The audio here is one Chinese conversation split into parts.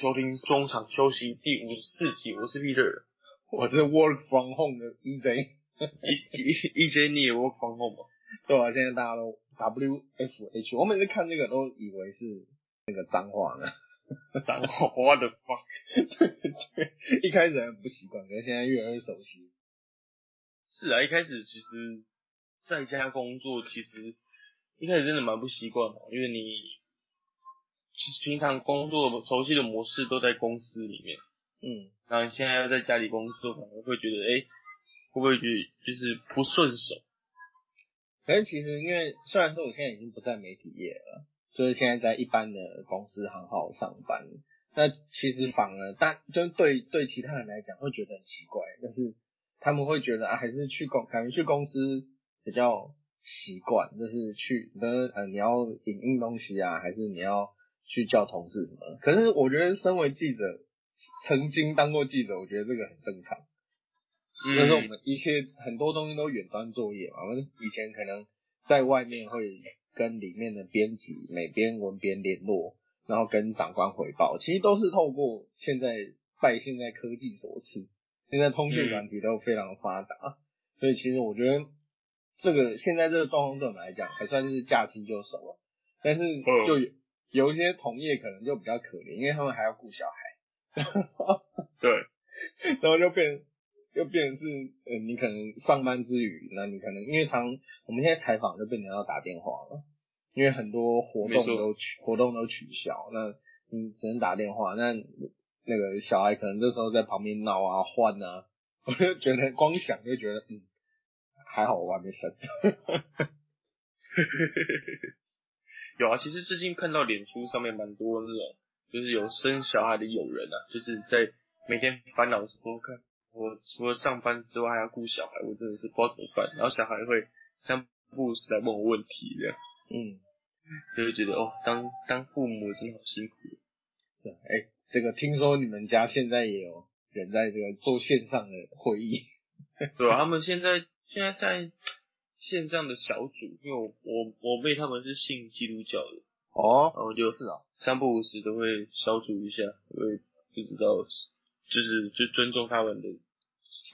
收听中场休息第五十四集，我是 Peter，我是 Work from Home 的 EJ。E E J 你也 work from home 吗？对啊，现在大家都 WFH，我每次看这个都以为是那个脏话呢。脏话，我的 fuck！对对对，一开始很不习惯，可是现在越来越熟悉。是啊，一开始其实在家工作，其实一开始真的蛮不习惯的，因为你平常工作熟悉的模式都在公司里面，嗯，然后你现在要在家里工作，可能会觉得，哎、会不会觉得就是不顺手？可是其实因为虽然说我现在已经不在媒体业了，就是现在在一般的公司行号上班，那其实反而但就是对对其他人来讲会觉得很奇怪，但是他们会觉得啊，还是去公感觉去公司比较习惯，就是去呃呃你要影印东西啊，还是你要去叫同事什么的。可是我觉得身为记者，曾经当过记者，我觉得这个很正常。嗯就是我们一切很多东西都远端作业嘛，我们以前可能在外面会跟里面的编辑、每编、文编联络，然后跟长官汇报，其实都是透过现在拜现在科技所赐，现在通讯软体都非常发达，所以其实我觉得这个现在这个状况对我们来讲还算是驾轻就熟了，但是就有有一些同业可能就比较可怜，因为他们还要顾小孩，对，然后就变就变成是，呃，你可能上班之余，那你可能因为常我们现在采访就变成要打电话了，因为很多活动都取活动都取消，那你只能打电话，那那个小孩可能这时候在旁边闹啊换啊，我就觉得光想就觉得嗯，还好我还没生，有啊，其实最近看到脸书上面蛮多那种，就是有生小孩的友人啊，就是在每天烦恼说，看我除了上班之外还要顾小孩，我真的是不知道怎么办。然后小孩会三不五时来问我问题，这样嗯，就会觉得哦，当当父母真的好辛苦。对，哎、这个听说你们家现在也有人在这个做线上的会议，对啊，他们现在现在在线上的小组，因为我我我妹他们是信基督教的，哦，然后就是啊，三不五时都会小组一下，因为不知道就是就尊重他们的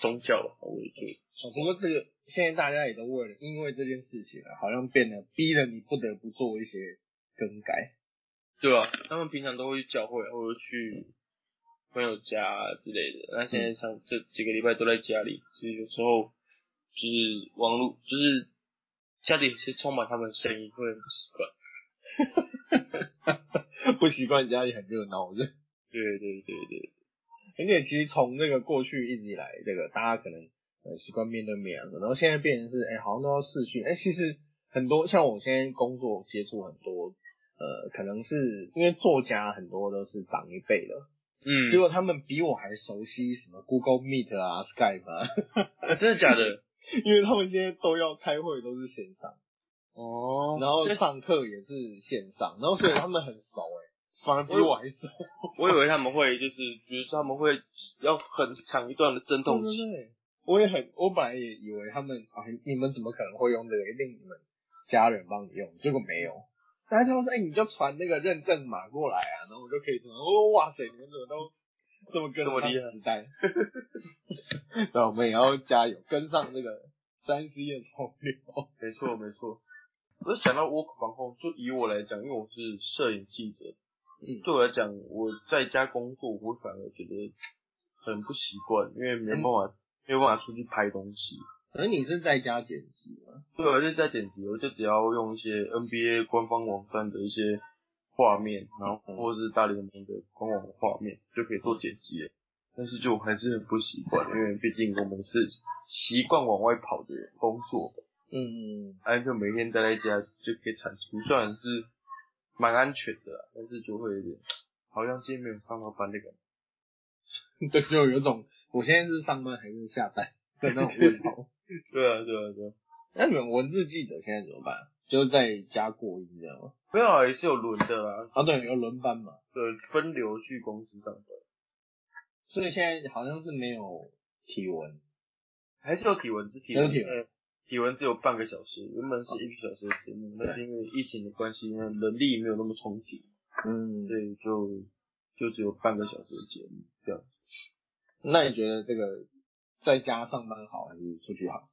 宗教吧，我也觉得。哦，不过这个现在大家也都为了因为这件事情啊，好像变得逼得你不得不做一些更改。对啊，他们平常都会去教会或者去朋友家、之类的。那现在像这几个礼拜都在家里，所以有时候就是网络，就是家里是充满他们的声音，会很不习惯。不习惯家里很热闹，我觉得对对对对，而且其实从那个过去一直以来，这个大家可能呃习惯面对面啊，然后现在变成是哎、好像都要视讯，哎、其实很多像我现在工作接触很多，呃，可能是因为作家很多都是长一辈的，嗯，结果他们比我还熟悉什么 Google Meet 啊、Skype 啊，啊真的假的？因为他们现在都要开会都是线上。哦，然后这上课也是线上，然后所以他们很熟哎、反而比我还熟。我以为他们会就是，比如说他们会要很长一段的阵痛期，对对对，我也很，我本来也以为他们啊，你们怎么可能会用这个？一定你们家人帮你用，结果没有。然后他们说，哎、你就传那个认证码过来啊，然后我就可以怎么？哦，哇塞，你们怎么都这么跟这么厉害上时代？那我们也要加油，跟上这个三 C 的潮流。没错没错。我就想到 work from home，就以我来讲，因为我是摄影记者，嗯对我来讲，我在家工作，我反而觉得很不习惯，因为没有办法、没有办法出去拍东西。可是你是在家剪辑吗？对，我是在剪辑，我就只要用一些 NBA 官方网站的一些画面，然后嗯或者是大联盟的官网画面，就可以做剪辑了。但是就还是很不习惯，因为毕竟我们是习惯往外跑的人工作，嗯，安就每天待在家就可以产出，虽然是蛮安全的啦，但是就会有点好像今天没有上到班的感觉。对，就有种我现在是上班还是下班的那种味道。对啊，对啊，对啊。那你们文字记者现在怎么办？就是在家过夜这样吗？没有啊，也是有轮的啦，啊，对，有轮班嘛，对，分流去公司上班，所以现在好像是没有体温。还是有体温，只，体文有体温呃体温只有半个小时，原本是一个小时的节目，那是因为疫情的关系，因为人力没有那么充足，嗯，所以就就只有半个小时的节目这样子。那你觉得这个在家上班好还是出去好？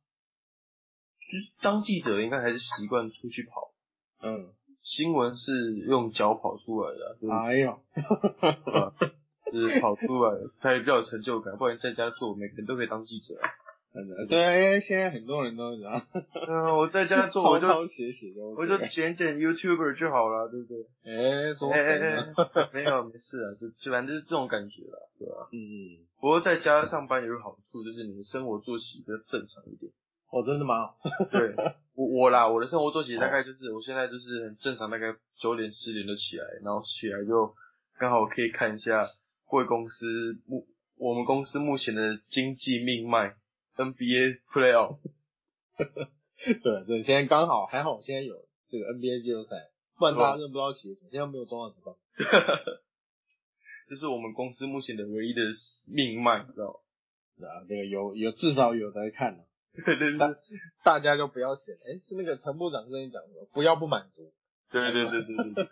就是当记者应该还是习惯出去跑，嗯，新闻是用脚跑出来的啊、就是哎呦，啊就是跑出来，他也比较有成就感，不然在家做，每个人都可以当记者。啊。对啊，因为现在很多人都这样，嗯，我在家做，我就我就剪剪 YouTuber 就好了，对不对？哎，说哎没有没事啊，就就反正就是这种感觉啦，对吧、嗯嗯，不过在家上班有个好处，就是你的生活作息比较正常一点。哦，真的吗？对，我我啦，我的生活作息大概就是，我现在就是很正常，大概九点十点就起来，然后起来就刚好可以看一下贵公司目我们公司目前的经济命脉 NBA playoff。对对，现在刚好还好，现在有这个 NBA 季后赛，不然大家真的不知道写什么。现在没有中华职棒，这是我们公司目前的唯一的命脉，知道吗？啊，这个有有至少有在看啊，对对对大大家就不要写。哎，是那个陈部长跟你讲的，不要不满足。对对对对对对。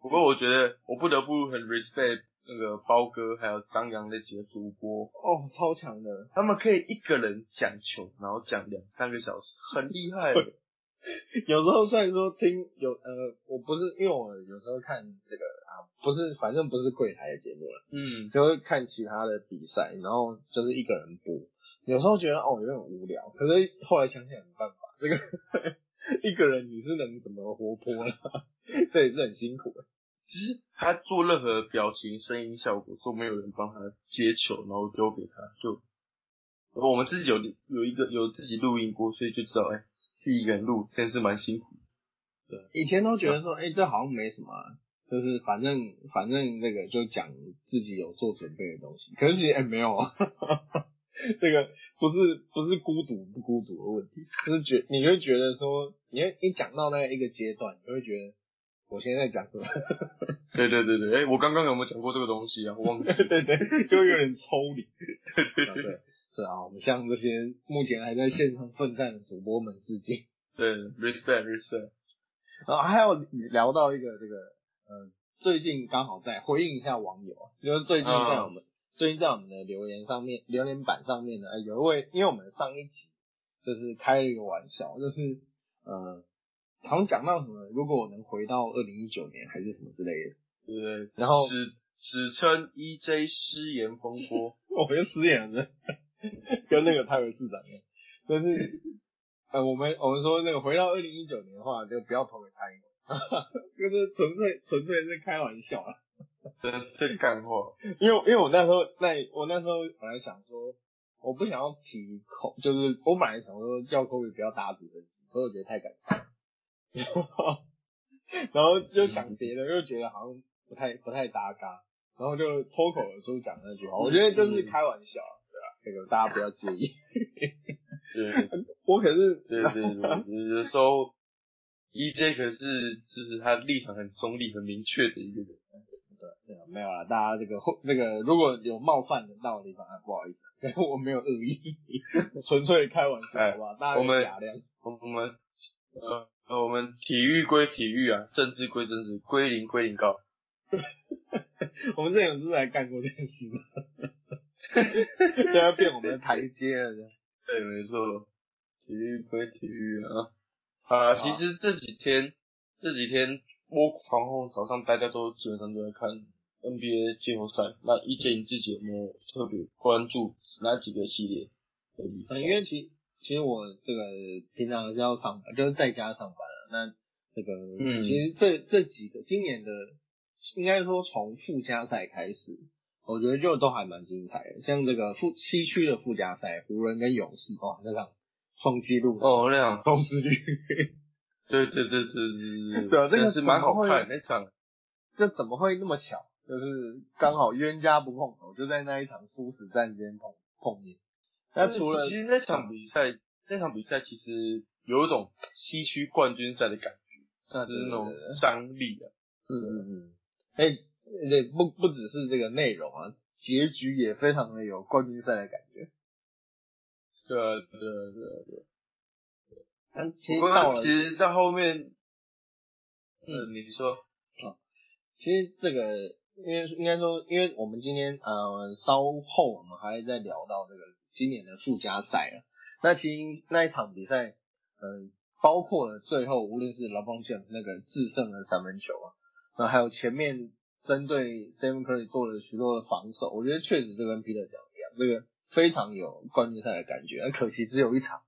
不过我觉得我不得不很 respect 那个包哥还有张扬那几个主播，哦，超强的，他们可以一个人讲球，然后讲两三个小时，很厉害。有时候虽然说听有呃，我不是因为我有时候看这个啊，不是反正不是柜台的节目了，嗯，就会看其他的比赛，然后就是一个人播。有时候觉得哦有点无聊，可是后来想想没办法，这个 一个人你是能怎么活泼呢？这也是很辛苦的。其实他做任何表情、声音效果都没有人帮他接球，然后丢给他，就我们自己有有一个有自己录音过，所以就知道，哎、自己一个人录真是蛮辛苦的。以前都觉得说，哎、这好像没什么、啊，就是反正反正那个就讲自己有做准备的东西。可是其实哎、没有啊，这个不是不是孤独不孤独的问题，就是觉你会觉得说，你会一讲到那一个阶段，你会觉得我现在在讲什么？对对对对，哎、我刚刚有没有讲过这个东西啊？我忘记了。对对，就会有点抽离。对对对是啊，我们向这些目前还在线上奋战的主播们致敬。对，respect respect。然后还有聊到一个这个，呃，最近刚好在回应一下网友啊，就是最近在我们、最近在我们的留言上面留言板上面呢，呃有一位，因为我们上一集就是开了一个玩笑，就是呃，好像讲到什么，如果我能回到二零一九年还是什么之类的，对不对，然后史史称 EJ 失言风波，我就失言了，跟那个泰维市长一样，但是呃，我们我们说那个回到二零一九年的话，就不要投给蔡英文，这个是纯粹纯粹是开玩笑啊。真的是干货。因为因为我那时候那我那时候本来想说，我不想要提口，就是我本来想说叫科比不要打指分析，可是我觉得太感伤，然后就想别的，又觉得好像不太不太搭嘎，然后就脱口而出讲那句话，我觉得就是开玩笑，对吧、这个大家不要介意。对我可是对对对，有时候 EJ 可是就是他立场很中立、很明确的一个人。对啊，没有啦，大家这个这个如果有冒犯的到的地方，啊不好意思，我没有恶意，纯粹开玩笑，哎好吧？大家我们。我们呃呃我们体育归体育啊，政治归政治，归零归零高。我们之前有不是还干过这件事吗？现在变我们的台阶了，对，没错，体育归体育啊。啊，其实这几天这几天窝防后早上大家都基本上都在看 NBA 季后赛。那一杰你自己有没有特别关注哪几个系列的比赛？嗯因为其其实我这个平常是要上班，就是在家上班了。那这个，嗯其实这这几个今年的，应该说从附加赛开始，我觉得就都还蛮精彩的。像这个附西区的附加赛，湖人跟勇士，哇，那场创纪录哦，那样，投失率，对对对对对对对啊这个但是蛮好看那场。这怎么会那么巧？就是刚好冤家不碰头，就在那一场殊死战间碰碰面。那除了其实那场比赛，那场比赛其实有一种西区冠军赛的感觉，啊就是那种张力啊。嗯嗯嗯，哎、这不不只是这个内容啊，结局也非常的有冠军赛的感觉。对啊对啊对啊对啊。但其不过实到了，其实到后面，嗯，你说，啊其实这个因为应该说，因为我们今天呃稍后我们还在聊到这个今年的附加赛了。那其实那一场比赛，嗯、包括了最后无论是 LeBron James 那个制胜的三分球啊，那还有前面针对 Stephen Curry 做了许多的防守，我觉得确实就跟 Peter 讲一样，这个非常有冠军赛的感觉。可惜只有一场。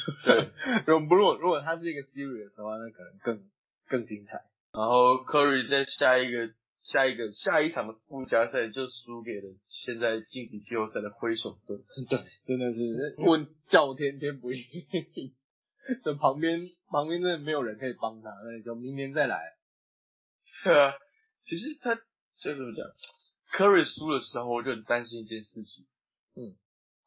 对，如果如果如果他是一个 serious 的话，那可能更更精彩。然后 Curry 在下一个下一个下一场的附加赛就输给了现在晋级季后赛的灰熊队。对，真的是问叫天天不应。这旁边旁边真的没有人可以帮他，那你就明年再来。对啊，其实他就怎么讲，Curry 输的时候我就很担心一件事情，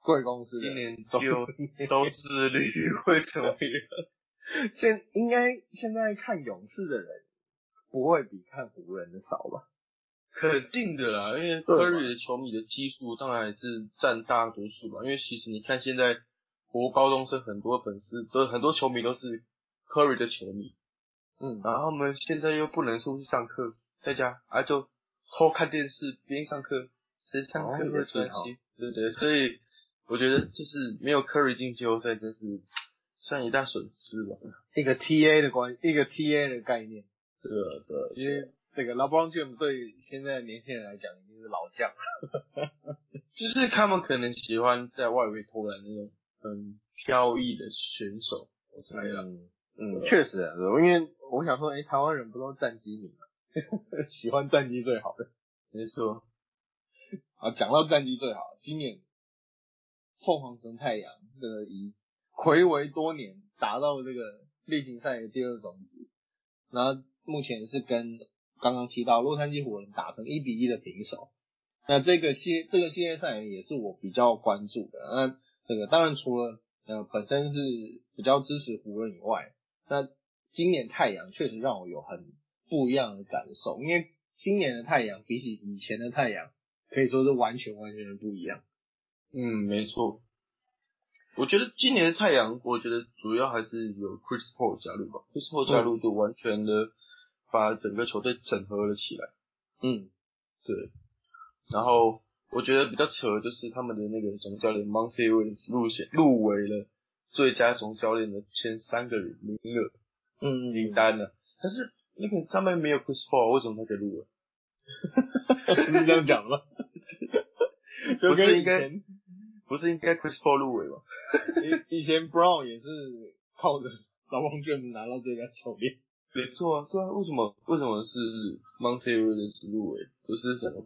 贵公司今年收就 收视率会怎么样？现应该现在看勇士的人不会比看湖人的少吧？肯定的啦，因为对嘛 Curry 的球迷的基数当然还是占大多数嘛。因为其实你看现在国高中生很多粉丝，都很多球迷都是 Curry 的球迷，嗯，然后他们现在又不能出去上课，在家啊就偷看电视边上课，谁上课哦会也是哈专心？对不对？所以我觉得就是没有 Curry 进季后赛，真是算一大损失吧。一个 TA 的关，一个 TA 的概念，对啊，对啊，因为这个 LeBron James 对现在年轻人来讲已经是老将了。就是他们可能喜欢在外围投篮那种很飘逸的选手，我猜啦。嗯嗯，确实啊，因为我想说，哎、台湾人不都战机迷吗，喜欢战绩最好的。没错，啊，讲到战绩最好，今年凤凰城太阳这个以暌违多年达到这个例行赛的第二种子，然后目前是跟刚刚提到洛杉矶湖人打成一比一的平手。那这个系这个系列赛也是我比较关注的。那这个当然除了呃本身是比较支持湖人以外，那今年太阳确实让我有很不一样的感受，因为今年的太阳比起以前的太阳，可以说是完全完全的不一样。嗯，没错。我觉得今年的太阳，我觉得主要还是有 Chris Paul 加入吧。Chris Paul 加入就完全的把整个球队整合了起来。嗯，对。然后我觉得比较扯的就是他们的那个总教练 Monty Williams 入选入围了最佳总教练的前三个人名额嗯名单了。但是那个上面没有 Chris Paul，为什么他可以入围？是这样讲吗？就 不跟以是应该前不是应该 Chris Paul 入围吗？以以前 Brown 也是靠着老王卷拿到最佳教练。没错啊，对啊，为什么为什么是 Monty Williams 入围，不是什么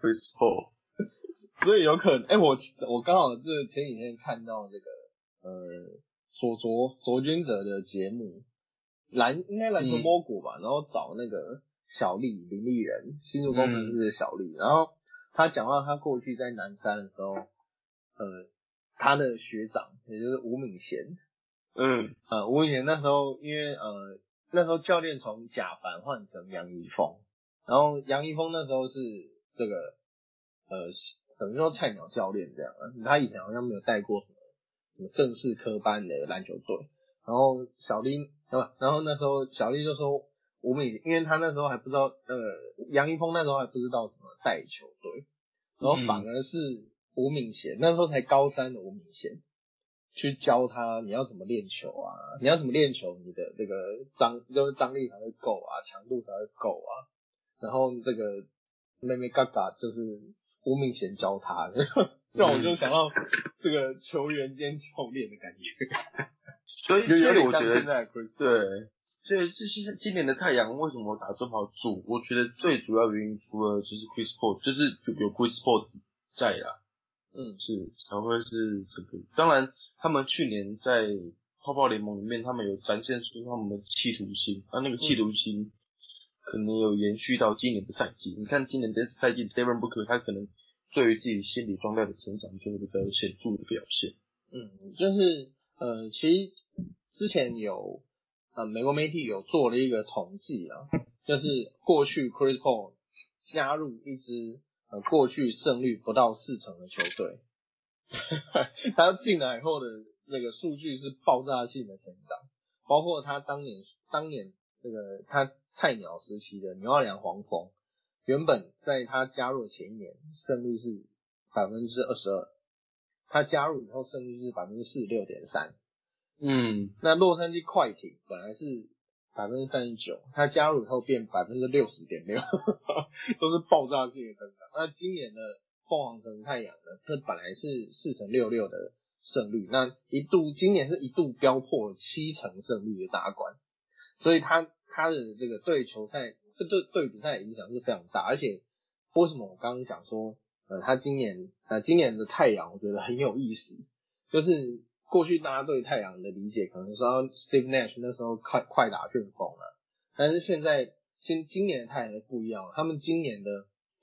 Chris Paul？所以有可能，哎、我我刚好这前几天看到这个呃左卓卓君哲的节目，篮应该篮球嗯摸骨吧，然后找那个小丽林丽人新竹工程师的小丽，然后他讲到他过去在南山的时候，呃，他的学长也就是吴敏贤，嗯。呃，吴敏贤那时候因为呃那时候教练从贾凡换成杨一峰，然后杨一峰那时候是这个呃等于说菜鸟教练这样啊，他以前好像没有带过什么什么正式科班的篮球队，然后小丽呃然后那时候小丽就说吴敏，因为他那时候还不知道呃杨一峰那时候还不知道怎么带球队，然后反而是吴敏贤那时候才高三的吴敏贤。去教他你要怎么练球啊，你要怎么练球，你的这个张就是张力才会够啊，强度才会够啊。然后这个妹妹嘎嘎就是吴敏贤教他的，让我就想到这个球员兼教练的感觉，所以有有点所以我觉得像现在的 Chris。对，所以这是今年的太阳为什么打这么好主？我觉得最主要原因除了就是 Chris Paul，就是有有 Chris Paul 在啦，嗯是才会是这个。当然，他们去年在泡泡联盟里面，他们有展现出他们的企图心，那那个企图心可能有延续到今年的赛季。你看今年的赛季 d a v i n Booker 他可能对于自己心理状态的成长就会比较有显著的表现。嗯，就是呃，其实之前有呃美国媒体有做了一个统计啊，就是过去 Chris Paul 加入一支呃过去胜率不到四成的球队，他进来后的那个数据是爆炸性的成长，包括他当年当年那个他菜鸟时期的牛二良黄蜂，原本在他加入前一年胜率是百分之二十二，他加入以后胜率是百分之四十六点三。嗯，那洛杉矶快艇本来是百分之三十九，他加入以后变百分之六十点六，都是爆炸性的增长。那今年的凤凰城太阳呢，它本来是四成六六的胜率，那一度今年是一度飙破了七成胜率的大关，所以他他的这个对球赛对对比赛影响是非常大。而且为什么我刚刚讲说，呃，他今年呃今年的太阳我觉得很有意思，就是。过去大家对太阳的理解可能说 Steve Nash 那时候快快打旋风了，但是现在今今年的太阳不一样，他们今年的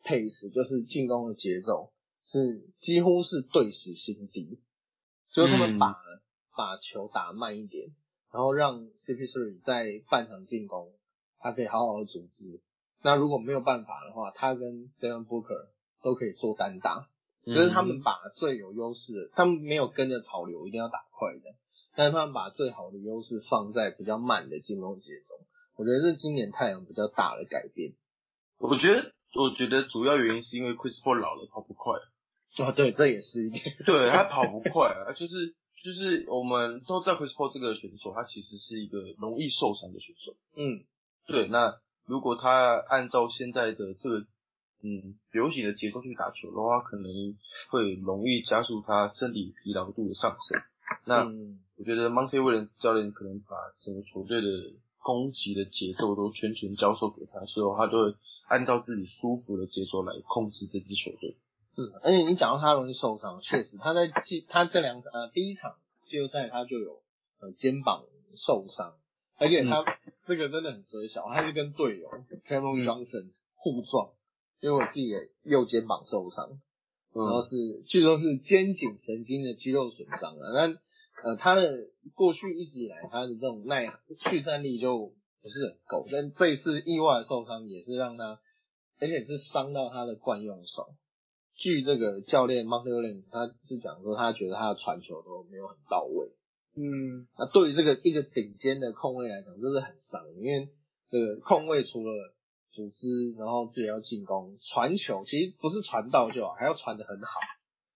pace 就是进攻的节奏是几乎是对时新低，就是他们把、嗯把球打慢一点，然后让 CP3 在半场进攻，他可以好好的组织。那如果没有办法的话，他跟 Devin Booker 都可以做单打。就是他们把最有优势的，他们没有跟着潮流，一定要打快的，但是他们把最好的优势放在比较慢的进攻节奏。我觉得是今年太阳比较大的改变。我觉得，我觉得主要原因是因为 Chris Paul 老了，跑不快。哦，对，这也是一点。对他跑不快啊，就是就是我们都知道 Chris Paul 这个选手，他其实是一个容易受伤的选手。嗯，对，那如果他按照现在的这个嗯流行的节奏去打球的话，可能会容易加速他身体疲劳度的上升。那、嗯我觉得 Monty Williams 教练可能把整个球队的攻击的节奏都全权交授给他，所以他就会按照自己舒服的节奏来控制这支球队。嗯，而且你讲到他容易受伤，确实他在季他这两场呃第一场季后赛他就有呃肩膀受伤，而且他、这个真的很衰小，他是跟队友 Cameron 嗯 Johnson 互撞，因为我自己的右肩膀受伤。然后嗯是据说是肩颈神经的肌肉损伤了。那呃，他的过去一直以来他的这种耐去战力就不是很够，但这一次意外的受伤也是让他，而且是伤到他的惯用手。据这个教练 Monty Williams 他是讲说，他觉得他的传球都没有很到位。嗯那对于这个一个顶尖的控卫来讲，这是很伤，因为这个控卫除了组织，然后自己要进攻，传球其实不是传到就好，还要传的很好。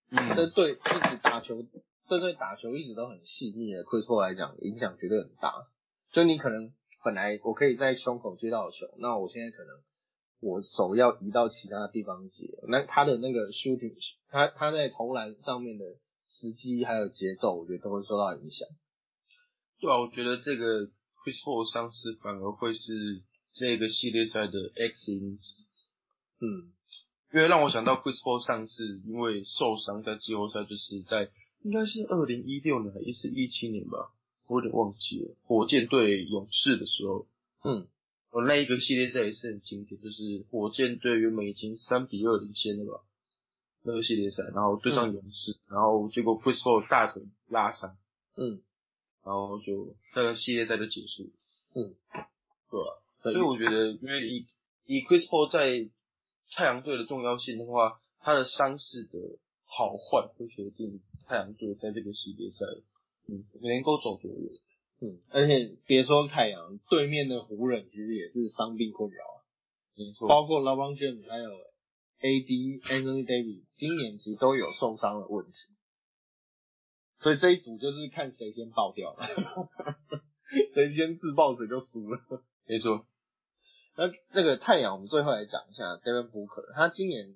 这嗯，对一直打球，这对打球一直都很细腻的 Chris Paul 来讲，影响绝对很大。就你可能本来我可以在胸口接到球，那我现在可能我手要移到其他地方接，那他的那个 shooting，他他在投篮上面的时机还有节奏，我觉得都会受到影响。对啊，我觉得这个 Chris Paul 伤势反而会是这个系列赛的 X 因子，嗯。因为让我想到 Chris Paul 上次因为受伤在季后赛，就是在应该是二零一六年还是一七年吧，我有点忘记了，火箭对勇士的时候，嗯。我那一个系列赛也是很经典，就是火箭队原本已经三比二领先了吧，那个系列赛，然后对上勇士，然后结果 Chris Paul 大腿拉伤，嗯。然后就那个系列赛就结束了，嗯，对吧、对所以我觉得，因为以以 Chris Paul 在太阳队的重要性的话，他的伤势的好坏会决定太阳队在这个系列赛，嗯，能够走多远。嗯，而且别说太阳，对面的湖人其实也是伤病困扰啊。没错，包括 LeBron James 还有 AD Anthony Davis 今年其实都有受伤的问题，所以这一组就是看谁先爆掉了，谁先自爆谁就输了。没错，那这个太阳，我们最后来讲一下 Devin Booker，他今年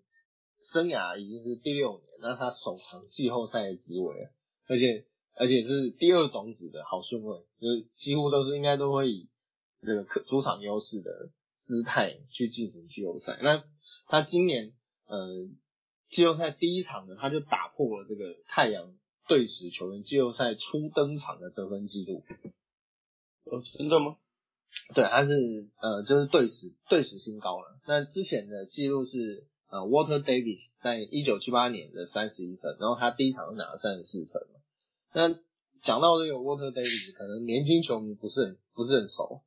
生涯已经是第六年，那他首场季后赛的职位，而且而且是第二种子的好顺位，就是几乎都是应该都会以这个客主场优势的姿态去进行季后赛。那他今年呃季后赛第一场呢，他就打破了这个太阳队史球员季后赛初登场的得分记录。哦，真的吗？对，他是呃，就是队史队史新高了。那之前的记录是呃，Water Davis 在一九七八年的三十一分，然后他第一场就拿了三十四分嘛。那讲到这个 Water Davis，可能年轻球迷不是很不是很熟，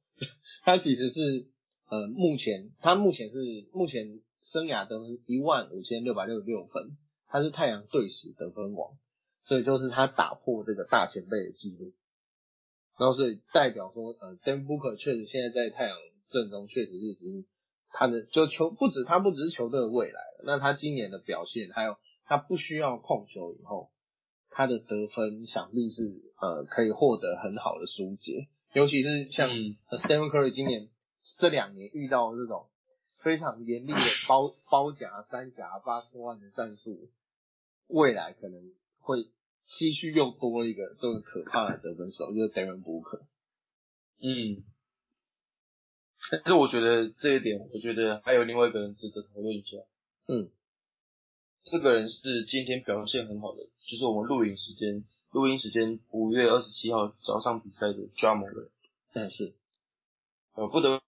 他其实是呃目前他目前是目前生涯得分一万五千六百六十六分，他是太阳队史得分王，所以就是他打破这个大前辈的记录。然后所以代表说，呃 d a n Booker 确实现在在太阳阵中确实是已经他的就球不止他不只是球队的未来了，那他今年的表现，还有他不需要控球以后，他的得分想必是呃可以获得很好的疏解，尤其是像嗯 Stephen Curry 今年这两年遇到这种非常严厉的包包夹三夹八十万的战术，未来可能会期许又多一个这个可怕的得分手，就是 Devin Booker。嗯，但是我觉得这一点，我觉得还有另外一个人值得讨论一下。嗯，这个人是今天表现很好的，就是我们录影时间，录音时间五月二十七号早上比赛的 j a m r a n 但是呃，不得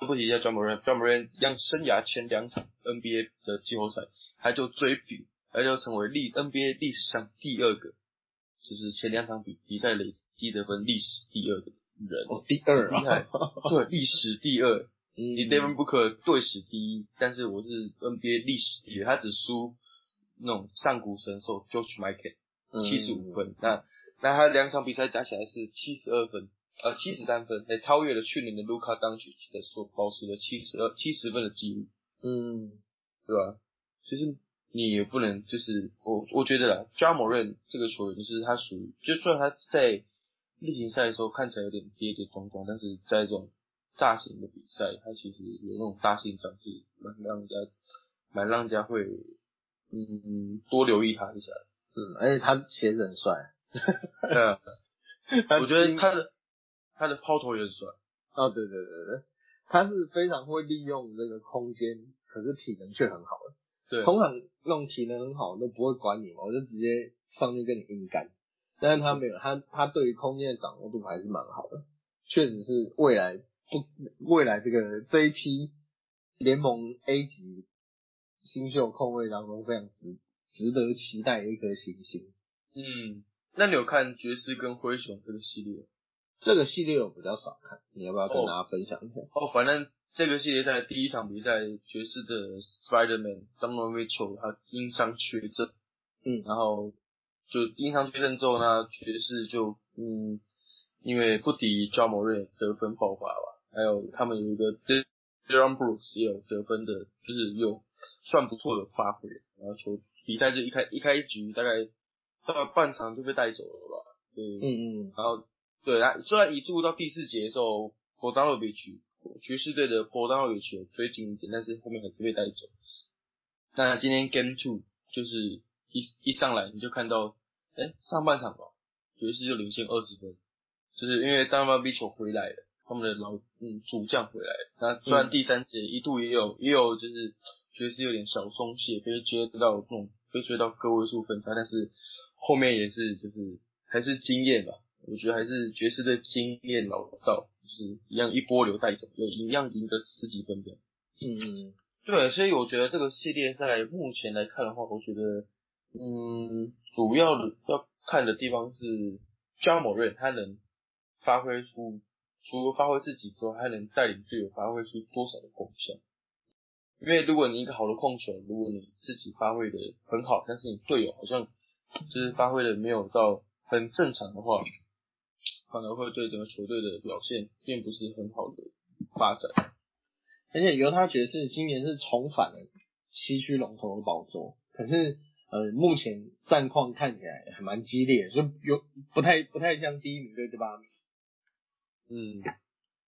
不提一下 j a m r a n j a m r a 让生涯前两场 NBA 的季后赛，他就追平，他就成为历 NBA 历史上第二个，就是前两场比比赛累积得分历史第二的人。哦，第二厉害，对，历史第二。嗯你 Devin Booker 队史第一，但是我是 NBA 历史第二，他只输那种上古神兽 George Michael 嗯七十五分，那那他两场比赛加起来是七十二分，呃七十三分，也超越了去年的 Luka Doncic 的所保持的七十二七十分的记录，嗯对吧？其实你也不能就是我我觉得啦 r a n 这个球员就是他属于，就算他在例行赛的时候看起来有点跌跌撞撞，但是在这种大型的比赛，他其实有那种大心脏，是蛮让人家蛮让人家会嗯多留意他一下。嗯，而且他鞋子很帅，对我觉得他的他的抛投也很帅。哦，对对对对，他是非常会利用这个空间，可是体能却很好的。对，通常那种体能很好都不会管你嘛，我就直接上去跟你硬干。但是他没有，他他对于空间的掌握度还是蛮好的，确实是未来不未来这个这一批联盟 A 级新秀控卫当中非常值值得期待的一颗新星。嗯，那你有看爵士跟灰熊这个系列？这个系列我比较少看，你要不要跟哦大家分享一下？哦，反正这个系列赛第一场比赛，爵士的 Spiderman Donovan Mitchell 他因伤缺阵，嗯。然后就因伤缺阵之后呢，爵士就嗯，因为不敌 j a m o r a n 得分爆发吧，还有他们有一个 Deron Brooks 也有得分的，就是有算不错的发挥，然后球比赛就一开一开局大概到半场就被带走了吧，对，嗯嗯然后对，他虽然一度到第四节的时候 b o d a n o v i c 爵士队的 o v i c 有追紧一点，但是后面还是被带走。那今天 Game Two 就是一一上来你就看到，哎，上半场吧，爵士就领先二十分，就是因为 Donovan Mitchell 回来了，他们的老嗯主将回来了。那虽然第三节一度也有也有就是爵士有点小松懈，被追到那种被追到个位数分差，但是后面也是就是还是经验吧。我觉得还是爵士队经验老道，就是一样一波流带走，有一样赢得十几分的。嗯嗯对，所以我觉得这个系列赛目前来看的话，我觉得，嗯，主要的要看的地方是 j a m o r a n 他能发挥出，除了发挥自己之外，还能带领队友发挥出多少的功效。因为如果你一个好的控球，如果你自己发挥的很好，但是你队友好像就是发挥的没有到很正常的话，反而会对整个球队的表现并不是很好的发展。而且犹他爵士今年是重返了西区龙头的宝座，可是呃，目前战况看起来还蛮激烈的，就有不太不太像第一名对第八名。嗯，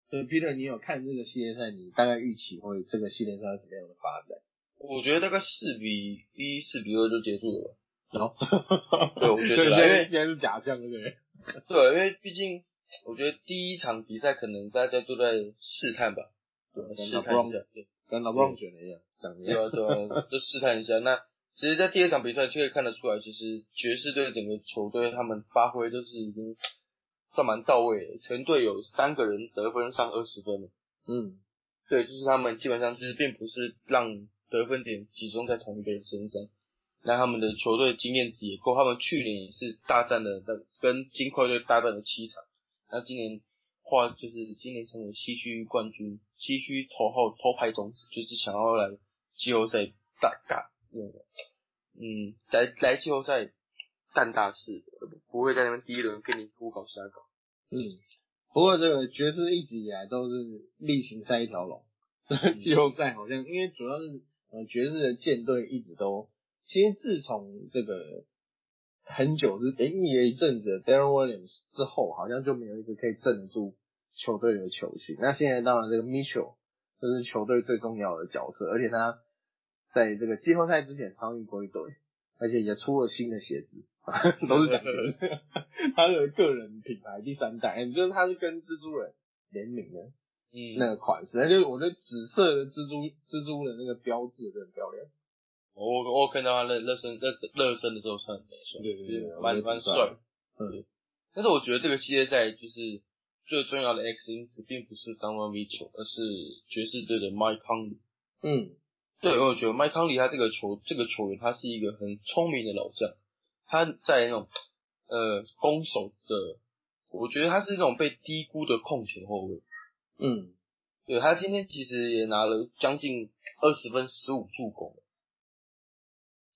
所以 Peter，你有看这个系列赛，你大概预期会这个系列赛怎么样的发展？我觉得大概四比一、四比二就结束了吧。然后，对我觉得现在现在是假象，对不对？对，因为毕竟我觉得第一场比赛可能大家都在试探吧，对，试探一下，对跟老布朗选的一样，长一样。对啊，对啊，就试探一下。那其实，在第二场比赛就可以看得出来，其实爵士队整个球队他们发挥都是已经算蛮到位的，全队有三个人得分上二十分了。嗯对，就是他们基本上就是并不是让得分点集中在同一个人身上，那他们的球队经验值也够，他们去年也是大战了那跟金块队大战了七场，那今年话就是今年成为西区冠军，西区头号头牌种子，就是想要来季后赛大干那个，嗯，来来季后赛干大事，不会在那边第一轮跟你胡搞瞎搞。嗯。不过这个爵士一直以来都是例行赛一条龙，季后赛好像因为主要是呃爵士的舰队一直都，其实自从这个很久之诶腻了一阵子 Darren Williams 之后，好像就没有一个可以镇得住球队的球星。那现在当然这个 Mitchell 这是球队最重要的角色，而且他在这个季后赛之前伤愈归队，而且也出了新的鞋子，都是讲鞋子，他的个人品牌第三代，就是他是跟蜘蛛人联名的。嗯，那个款式，那就是我觉得紫色的蜘蛛蜘蛛的那个标志很漂亮。我我看到他热热身热身热身的时候穿很帅，对对对，蛮蛮帅。嗯，但是我觉得这个系列赛就是最重要的 X 因子，并不是 Donovan Mitchell，而是爵士队的 Mike Conley。嗯，对，我觉得 Mike Conley 他这个球这个球员，他是一个很聪明的老将，他在那种呃攻守的，我觉得他是那种被低估的控球后卫。嗯，对他今天其实也拿了将近二十分十五助攻。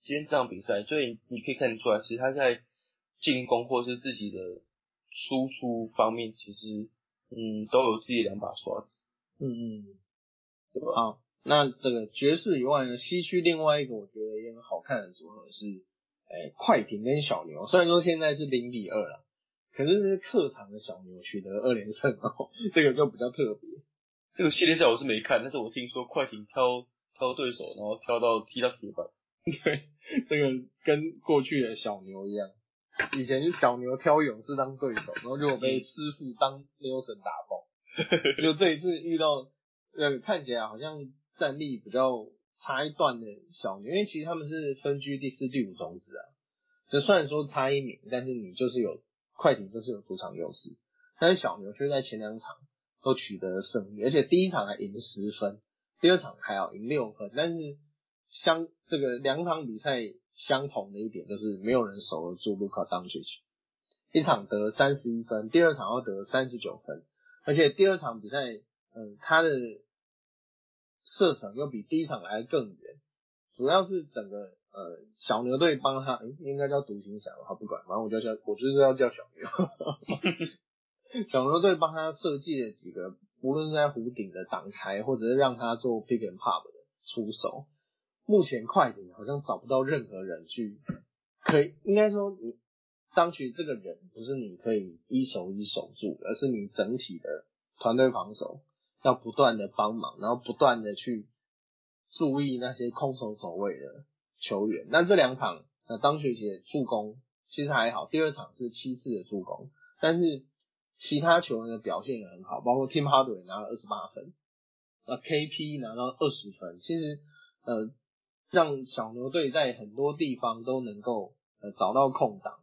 今天这场比赛，所以你可以看得出来，其实他在进攻或是自己的输出方面，其实嗯都有自己两把刷子。嗯嗯，好，那这个爵士以外呢，西区另外一个我觉得也很好看的组合是，哎，快艇跟小牛。虽然说现在是零比二了。可是是客场的小牛取得二连胜哦，这个就比较特别。这个系列赛我是没看，但是我听说快艇挑挑对手，然后挑到踢到铁板。对，这个跟过去的小牛一样，以前是小牛挑勇士当对手，然后就被师傅当牛神打爆。就这一次遇到呃看起来好像战力比较差一段的小牛，因为其实他们是分居第四、第五种子啊。就虽然说差一名，但是你就是有。快艇就是有主场优势，但是小牛却在前两场都取得了胜利，而且第一场还赢十分，第二场还要赢六分。但是相这个两场比赛相同的一点就是没有人守得住卢卡当切奇，一场得三十一分，第二场要得三十九分，而且第二场比赛，嗯，他的射程又比第一场来的更远，主要是整个。呃，小牛队帮他，应该叫独行侠吧，他不管，反正我就叫，我就是要叫小牛。小牛队帮他设计了几个，无论是在弧顶的挡拆，或者是让他做 pick and pop 的出手。目前快艇好像找不到任何人去，可以应该说，你当局这个人不是你可以一手一手住，而是你整体的团队防守要不断的帮忙，然后不断的去注意那些空手走位的。球员，那这两场，那，当学姐助攻其实还好，第二场是七次的助攻，但是其他球员的表现也很好，包括 Tim Hardaway 拿了二十八分，那 KP 拿到二十分，其实呃让小牛队在很多地方都能够呃找到空档，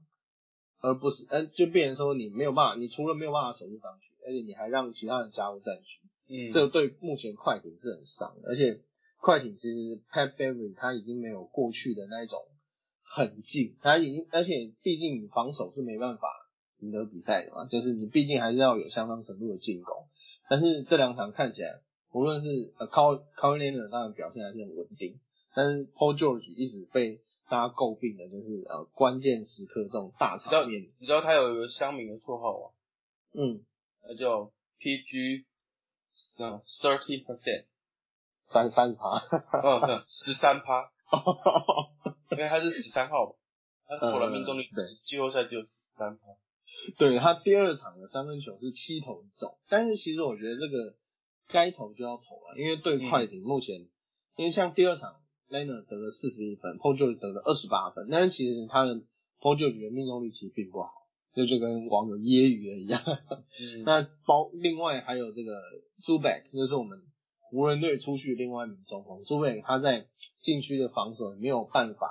而不是呃就变成说你没有办法，你除了没有办法守住当局，而且你还让其他人加入战局，嗯，这对目前快艇是很伤，而且。快艇其实 Pat Beverly 他已经没有过去的那一种狠劲，他已经，而且毕竟你防守是没办法赢得比赛的嘛，就是你毕竟还是要有相当程度的进攻。但是这两场看起来，无论是呃 Cal c a l i n 当然表现还是很稳定，但是 Paul George 一直被大家诟病的就是呃关键时刻这种大场面。你知道他有一个乡民的绰号吗？嗯，那叫 PG thirty percent。三三十趴，嗯，十三趴，因为他是十三号，他投篮命中率 对。季后赛只有十三趴，对他第二场的三分球是七投中，但是其实我觉得这个该投就要投啊，因为对快艇目前，因为像第二场 Leonard 得了四十一分，Paul George 得了二十八分，但是其实他的 Paul George 的命中率其实并不好，这就跟网友揶揄了一样，那包另外还有这个 Zuback，就是我们。湖人队出去另外一名中锋，Zuback，他在禁区的防守没有办法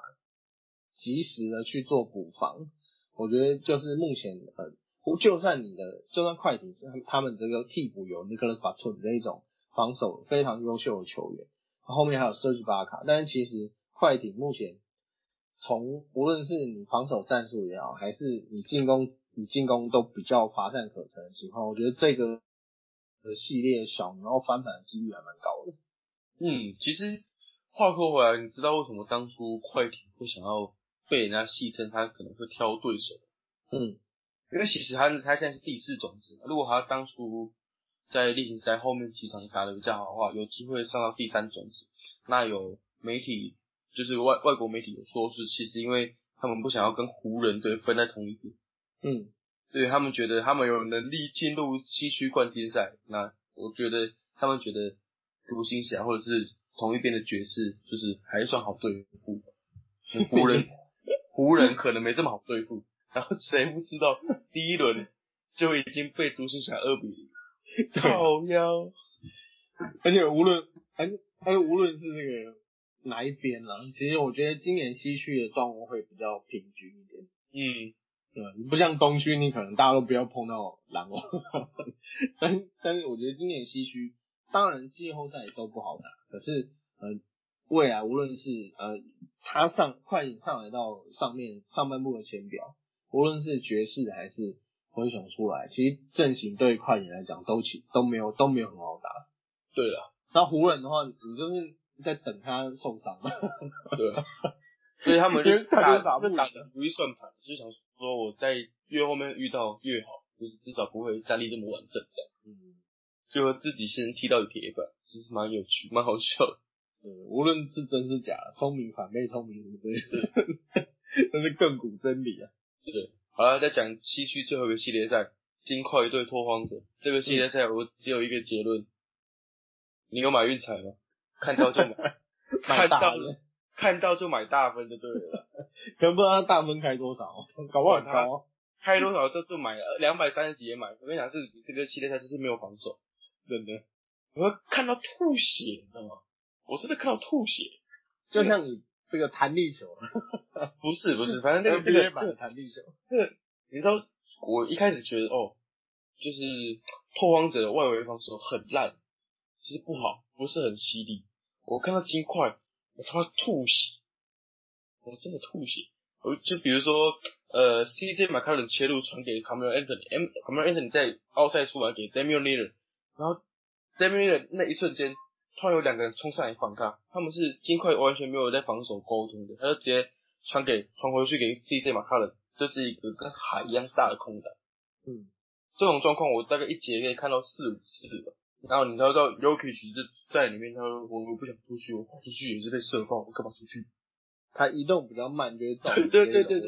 及时的去做补防，我觉得就是目前呃，就算你的就算快艇是他们这个替补有 Nicholas Batum 这一种防守非常优秀的球员，后面还有 Serge 巴卡，但是其实快艇目前从无论是你防守战术也好，还是你进攻你进攻都比较乏善可陈的情况，我觉得这个。的系列小牛翻盘的几率还蛮高的。嗯，其实话说回来，你知道为什么当初快艇会想要被人家戏称他可能会挑对手？嗯，因为其实他他现在是第四种子，如果他当初在例行赛后面几场打得比较好的话，有机会上到第三种子。那有媒体就是外外国媒体有说是，其实因为他们不想要跟湖人队分在同一边，嗯，对他们觉得他们有能力进入西区冠军赛。那我觉得他们觉得独行侠或者是同一边的爵士就是还算好对付，湖人 湖人可能没这么好对付。然后谁不知道第一轮就已经被独行侠二比零靠腰，而且无论而而无论是那个哪一边啦，其实我觉得今年西区的状况会比较平均一点。嗯，对，不像东区，你可能大家都不要碰到篮网，但但是我觉得今年西区，当然季后赛都不好打，可是呃未来无论是呃他上快点上来到上面上半部的前表，无论是爵士还是灰熊出来，其实阵型对快艇来讲都起都没有都没有很好打。对了，那湖人的话，你就是在等他受伤嘛。对啊，所以他们就打就打不赢打的如意算盘，就想说我在越后面遇到越好，就是至少不会战力这么完整这样。嗯，就自己先踢到铁板，其实蛮有趣，蛮好笑的。对，无论是真是假，聪明反被聪明误，对，这是亘古真理啊。对，好了，再讲西区最后一个系列赛，金块对拓荒者。这个系列赛我只有一个结论，你有买运彩吗？看到就买，看到了，看到就买大分就对了，可能不知道他大分开多少，搞不好很高啊。开多少就就买了，两百三十几也买。我跟你讲，这这个系列赛就是没有防守，真的，我会看到吐血，你知道吗？我真的看到吐血。就像你这个弹力球 不是不是，反正那个这，NBA 个版的弹力球，你知道，我一开始觉得哦，就是拓荒者的外围防守很烂，就是不好，不是很犀利。我看到金块，我他妈吐血，我真的吐血。我就比如说，呃，CJ 马卡伦切入传给 Camilo Anthony，M Camilo Anthony 在奥赛出来给 Damian Lillard，然后 Damian Lillard 那一瞬间，突然有两个人冲上来反抗，他们是金块完全没有在防守沟通的，他就直接传给传回去给 CJ 马卡伦，就是一个跟海一样大的空档。嗯，这种状况我大概一节可以看到四五次吧。然后你知道到 Yoki 就在里面，他说我我不想出去，我跑出去也是被射爆，我干嘛出去？他移动比较慢，就会造成对对对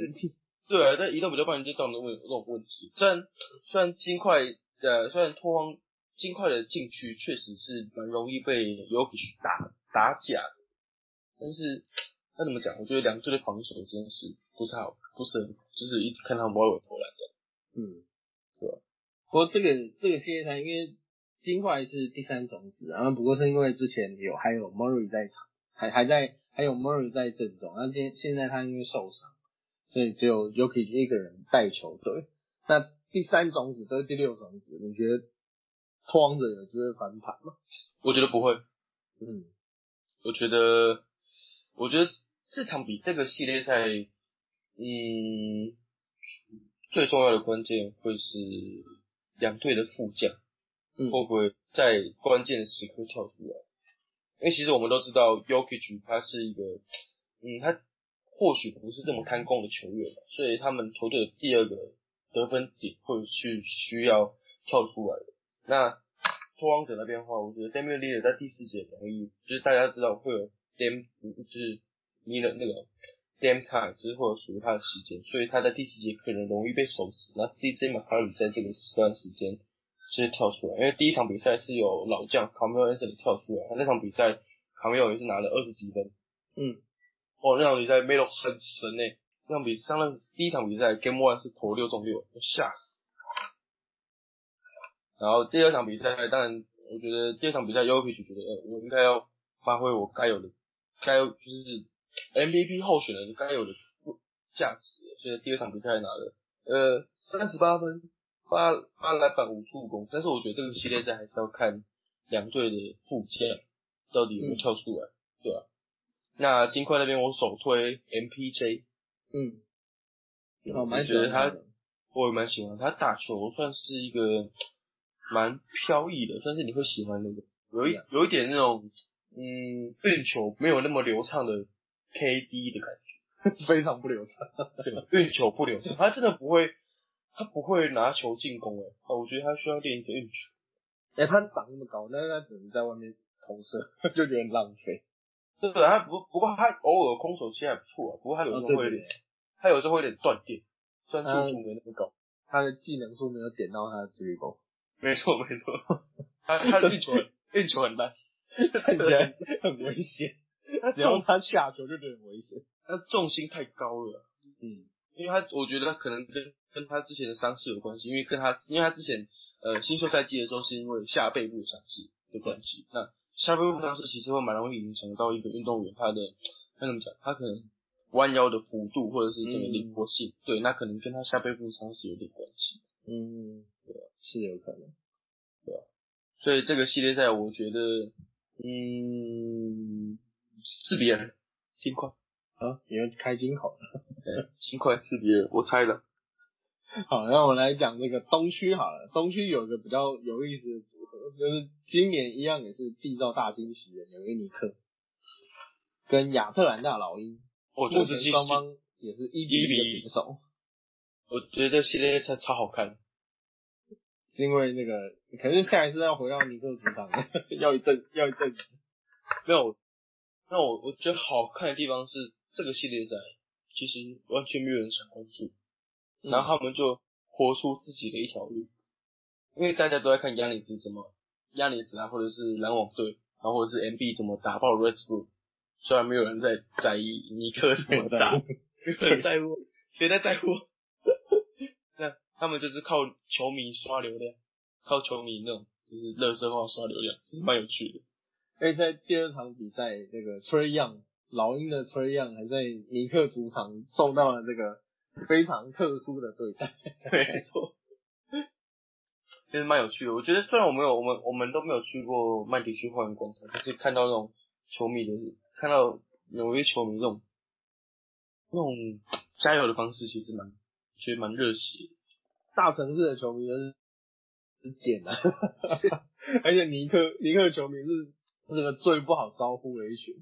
对啊，但移动比较慢，就造成问这种问题。虽然虽然金块呃虽然拓荒金块的禁区确实是蛮容易被 Yoki 打打假的，但是那怎么讲？我觉得两队的防守真的是不太好，不是很好，就是一直看他们外围投篮的。嗯，对吧？不过这个这个系列赛，因为金块是第三种子，然后不过是因为之前有还有 Murray 在场，还还在还有 Murray 在阵中，那今现在他因为受伤，所以只有 Yuki 一个人带球队。那第三种子跟第六种子，你觉得拓荒者有机会翻盘吗？我觉得不会，嗯我觉得，我觉得这场比这个系列赛，嗯，最重要的关键会是两队的副将嗯会不会在关键的时刻跳出来。因为其实我们都知道 Yokic 他是一个，嗯，他或许不是这么看攻的球员，所以他们球队的第二个得分点会去需要跳出来的。那拓荒者那边的话，我觉得 Damian Lillard 在第四节容易，就是大家知道会有 Dam，就是你的那个 Dam time，就是会有属于他的时间，所以他在第四节可能容易被守死。那 CJ 马卡里在这个时段时间就是跳出来，因为第一场比赛是有老将 Camilo Anthony 跳出来，他那场比赛 Camilo 也是拿了二十几分，嗯，哦，那场比赛 Melo 很神诶、那场比上那第一场比赛 Game One 是投六中六，吓死。然后第二场比赛，当然我觉得第二场比赛 y o k i 觉得，呃，我应该要发挥我该有的，该就是 MVP 候选人该有的价值，所以第二场比赛拿了呃三十八分，八八篮板五助攻，但是我觉得这个系列赛还是要看两队的副将到底有没有跳出来，对吧、那金块那边我首推 MPJ，嗯，我，蛮觉得他，我也蛮喜欢他打球，算是一个蛮飘逸的，但是你会喜欢那个，有一有一点那种嗯运球没有那么流畅的 KD 的感觉，非常不流畅。对，运球不流畅，他真的不会，他不会拿球进攻诶，啊，我觉得他需要练一个运球，哎、他长那么高，但是他只能在外面投射，就觉得浪费。对，他不不过他偶尔空手其实还不错啊，不过他有时候会有点，他有时候会有点断电，虽然速度没那么高。他的技能数没有点到他的 dribble，没错没错，他他运球很运球很烂，看起来很危险。他只要重他下球就觉得很危险。他重心太高了，嗯，因为他我觉得他可能跟跟他之前的伤势有关系，因为跟他因为他之前呃新秀赛季的时候是因为下背部伤势的关系，那下背部伤势其实会蛮容易影响到一个运动员他的他怎么讲，他可能弯腰的幅度或者是这个灵活性，对，那可能跟他下背部伤势有点关系。嗯，对，是有可能。对所以这个系列赛，我觉得，嗯，四比二，金块，啊，你要开金口 金块四比二，我猜的。好，那我们来讲这个东区好了。东区有一个比较有意思的组合，就是今年一样也是缔造大惊喜的纽约尼克跟亚特兰大老鹰，我觉得目前这季双方也是一比一比一的平手，我觉得这系列赛超好看。是因为那个，可是下一次要回到尼克主场，要一阵要一阵子。没有，那我我觉得好看的地方是这个系列赛其实完全没有人想关注，嗯然后他们就活出自己的一条路，因为大家都在看亚尼斯怎么亚尼斯啊，或者是篮网队，然后或者是 MB 怎么打爆 Westbrook，虽然没有人在在意尼克怎么打，没有人在乎，谁在在乎？那他们就是靠球迷刷流量，靠球迷那种就是热色化刷流量，其实蛮有趣的。而且在第二场比赛，那个 Trey Young 老鹰的 Trey Young 还在尼克主场受到了这个非常特殊的对待。没错，其实蛮有趣的。我觉得虽然我没有，我们我们都没有去过麦迪逊花园广场，可是看到那种球迷的，看到纽约球迷那种那种加油的方式，其实蛮觉得蛮热血的。大城市的球迷就是是贱啊，而且尼克尼克球迷是这个最不好招呼的一群。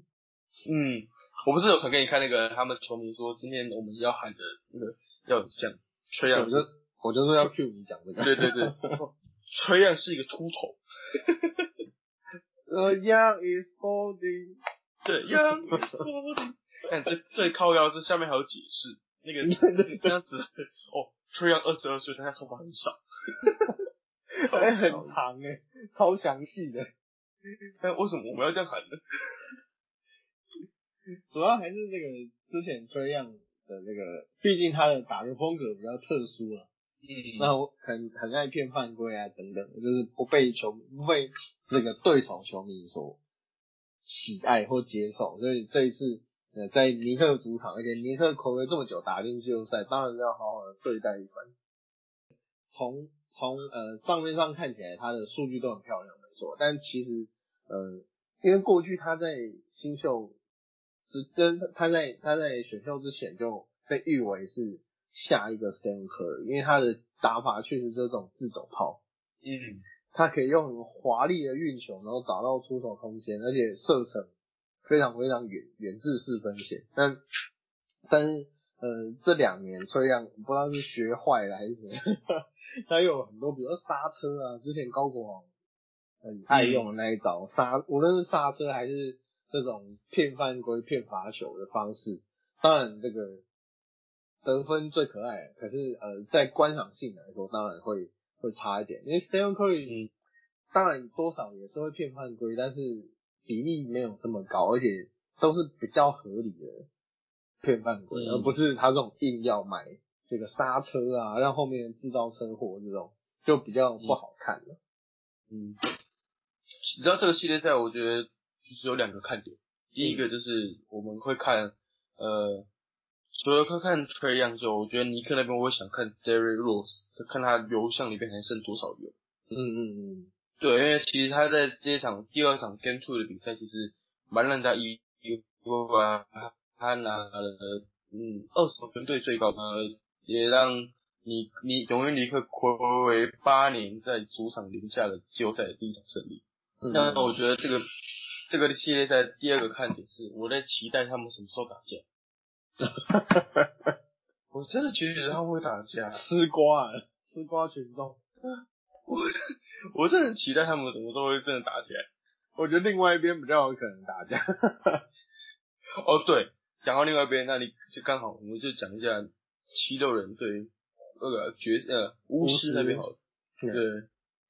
嗯，我不是有传给你看那个他们球迷说，今天我们要喊的那个要讲吹样我就我就说要 cue 你讲这个。对对对，吹 样是一个秃头，呃、Young is folding，对，Young is falling。看这最靠腰是下面还有解释，那个那样子哦，吹样二十二岁，但他头发很少，还很长哎、超详细的。但为什么我们要这样喊呢？主要还是这个之前 Trey Young 的这个，毕竟他的打球风格比较特殊啊，嗯那我很很爱骗犯规啊等等，就是不被球不被这个对手球迷所喜爱或接受，所以这一次呃在尼克主场，而且尼克暌违这么久打进季后赛，当然是要好好的对待一番。从从呃账面上看起来，他的数据都很漂亮，没错，但其实呃因为过去他在新秀之跟他在他在选秀之前就被誉为是下一个 Stephen Curry，因为他的打法确实就是这种自走炮，嗯他可以用很华丽的运球，然后找到出手空间，而且射程非常非常远，远至四分线。但但是呃这两年崔样不知道是学坏了还是怎么样，他有很多比如说刹车啊，之前高国王很爱用的那一招刹，无论是刹车还是这种骗犯规、骗罚球的方式，当然这个得分最可爱，可是呃在观赏性来说，当然会会差一点，因为 Stephen Curry、嗯。当然多少也是会骗犯规，但是比例没有这么高，而且都是比较合理的骗犯规，嗯而不是他这种硬要买这个刹车啊，让后面制造车祸这种，就比较不好看了。嗯，你知道这个系列赛，我觉得其实有两个看点。第一个就是我们会看，呃，除了会看 Trey Young 之后，我觉得尼克那边我会想看 Derrick Rose，就看他油箱里边还剩多少油。嗯嗯嗯，对，因为其实他在这一场第二场 Game Two 的比赛，其实蛮让人家意意外，他拿了嗯二十分队最高的，也让你你永远尼克暌违八年在主场赢下了季后赛的第一场胜利。嗯那我觉得这个这个系列赛第二个看点是我在期待他们什么时候打架。我真的觉得他们会打架，吃瓜啊，吃瓜群众。我我真的很期待他们什么时候会真的打起来。我觉得另外一边比较有可能打架。哦，对，讲到另外一边，那你就刚好我们就讲一下七六人对那个爵呃巫师那边好了。对，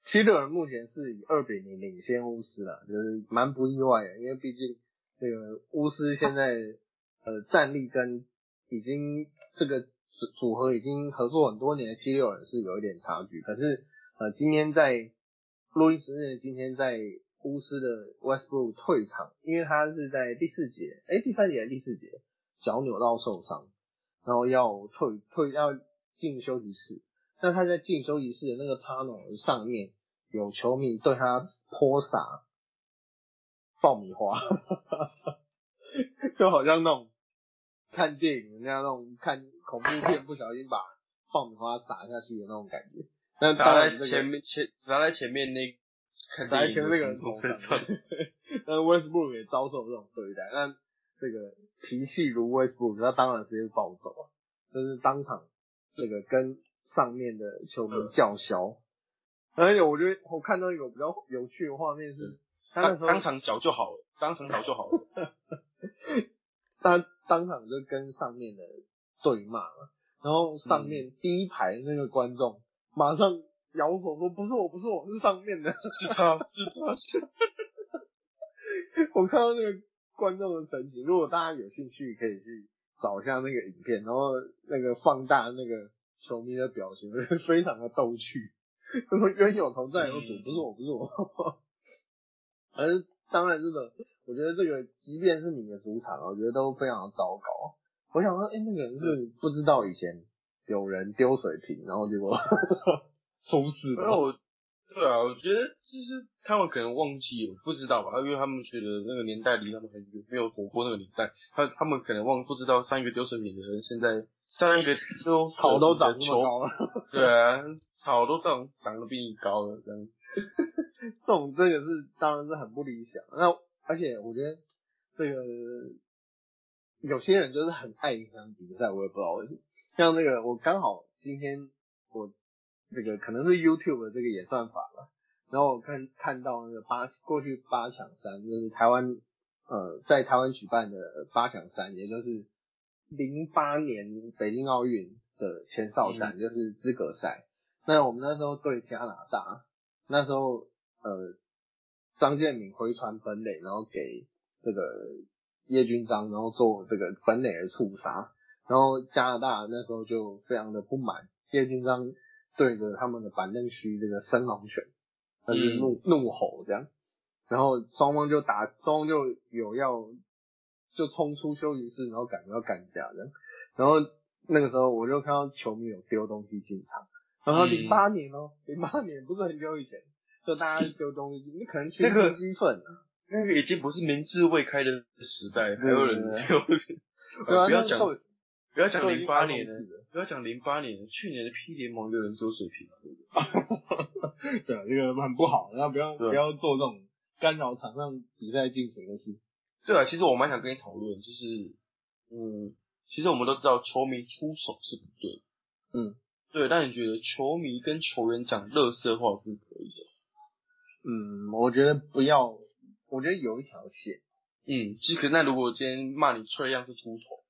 七六人目前是以二比零领先巫师了，就是蛮不意外的，因为毕竟那个巫师现在呃战力跟已经这个组组合已经合作很多年的七六人是有一点差距，可是呃今天在录音时间今天在巫师的 Westbrook 退场，因为他是在第四节，哎第三节还是第四节脚扭到受伤，然后要退退要进休息室。那他在进休息室的那个 tunnel 上面有球迷对他泼洒爆米花，就好像那种看电影人家那种看恐怖片不小心把爆米花洒下去的那种感觉。但砸在前面前砸在前面那砸在前面那个人头上，但 Westbrook 也遭受这种对待。那这个脾气如 Westbrook，他当然直接暴走啊，就是当场这个跟。上面的球迷叫嚣，而且我觉得我看到一个比较有趣的画面是，他那时候当场脚就好了，当场脚就好了，他当场就跟上面的对骂了，然后上面第一排那个观众马上摇手说不是我不是我是上面的，是他是他是，我看到那个观众的神情，如果大家有兴趣可以去找一下那个影片，然后那个放大那个。球迷的表情非常的逗趣，什么冤有头债有主，不是我不是我，而当然这个，我觉得这个即便是你的主场，我觉得都非常的糟糕。我想说，哎，那个人是不知道以前有人丢水瓶，然后结果 出事了。对啊，我觉得就是他们可能忘记，我不知道吧，因为他们觉得那个年代离他们很远，没有活过那个年代，他他们可能忘不知道上一个丢水瓶的人现在上一个都草都长这么高了，对啊，草都长长得比你高了这样，这种这个是当然是很不理想。那而且我觉得这个有些人就是很爱影响比赛，我也不知道为什么。像那个我刚好今天我。这个可能是 YouTube 的这个演算法了。然后我看看到那个八过去八强三，就是台湾呃在台湾举办的八强三，也就是零八年北京奥运的前哨战，就是资格赛。那我们那时候对加拿大，那时候呃张建敏回传本垒，然后给这个叶军章，然后做这个本垒的触杀，然后加拿大那时候就非常的不满叶军章。对着他们的板凳区这个生龙拳，他是怒怒吼这样，然后双方就打，双方就有要就冲出休息室，然后赶要干架这样，然后那个时候我就看到球迷有丢东西进场，然后零八年哦，零八年不是很久以前，就大家丢东西，你可能群情激愤啊，那个已经不是明智未开的时代，还有人丢，对啊，不要讲。不要讲零八年的，不要讲零八年的，去年的 P 联盟有人丢水平啊，对不对？对啊，这个很不好，然后不要不要做这种干扰场上比赛进行的事。对啊，其实我蛮想跟你讨论，就是，嗯，其实我们都知道球迷出手是不对，嗯，对，但你觉得球迷跟球员讲乐色话是可以的？嗯，我觉得不要，我觉得有一条线。嗯，其实那如果今天骂你吹样是秃头。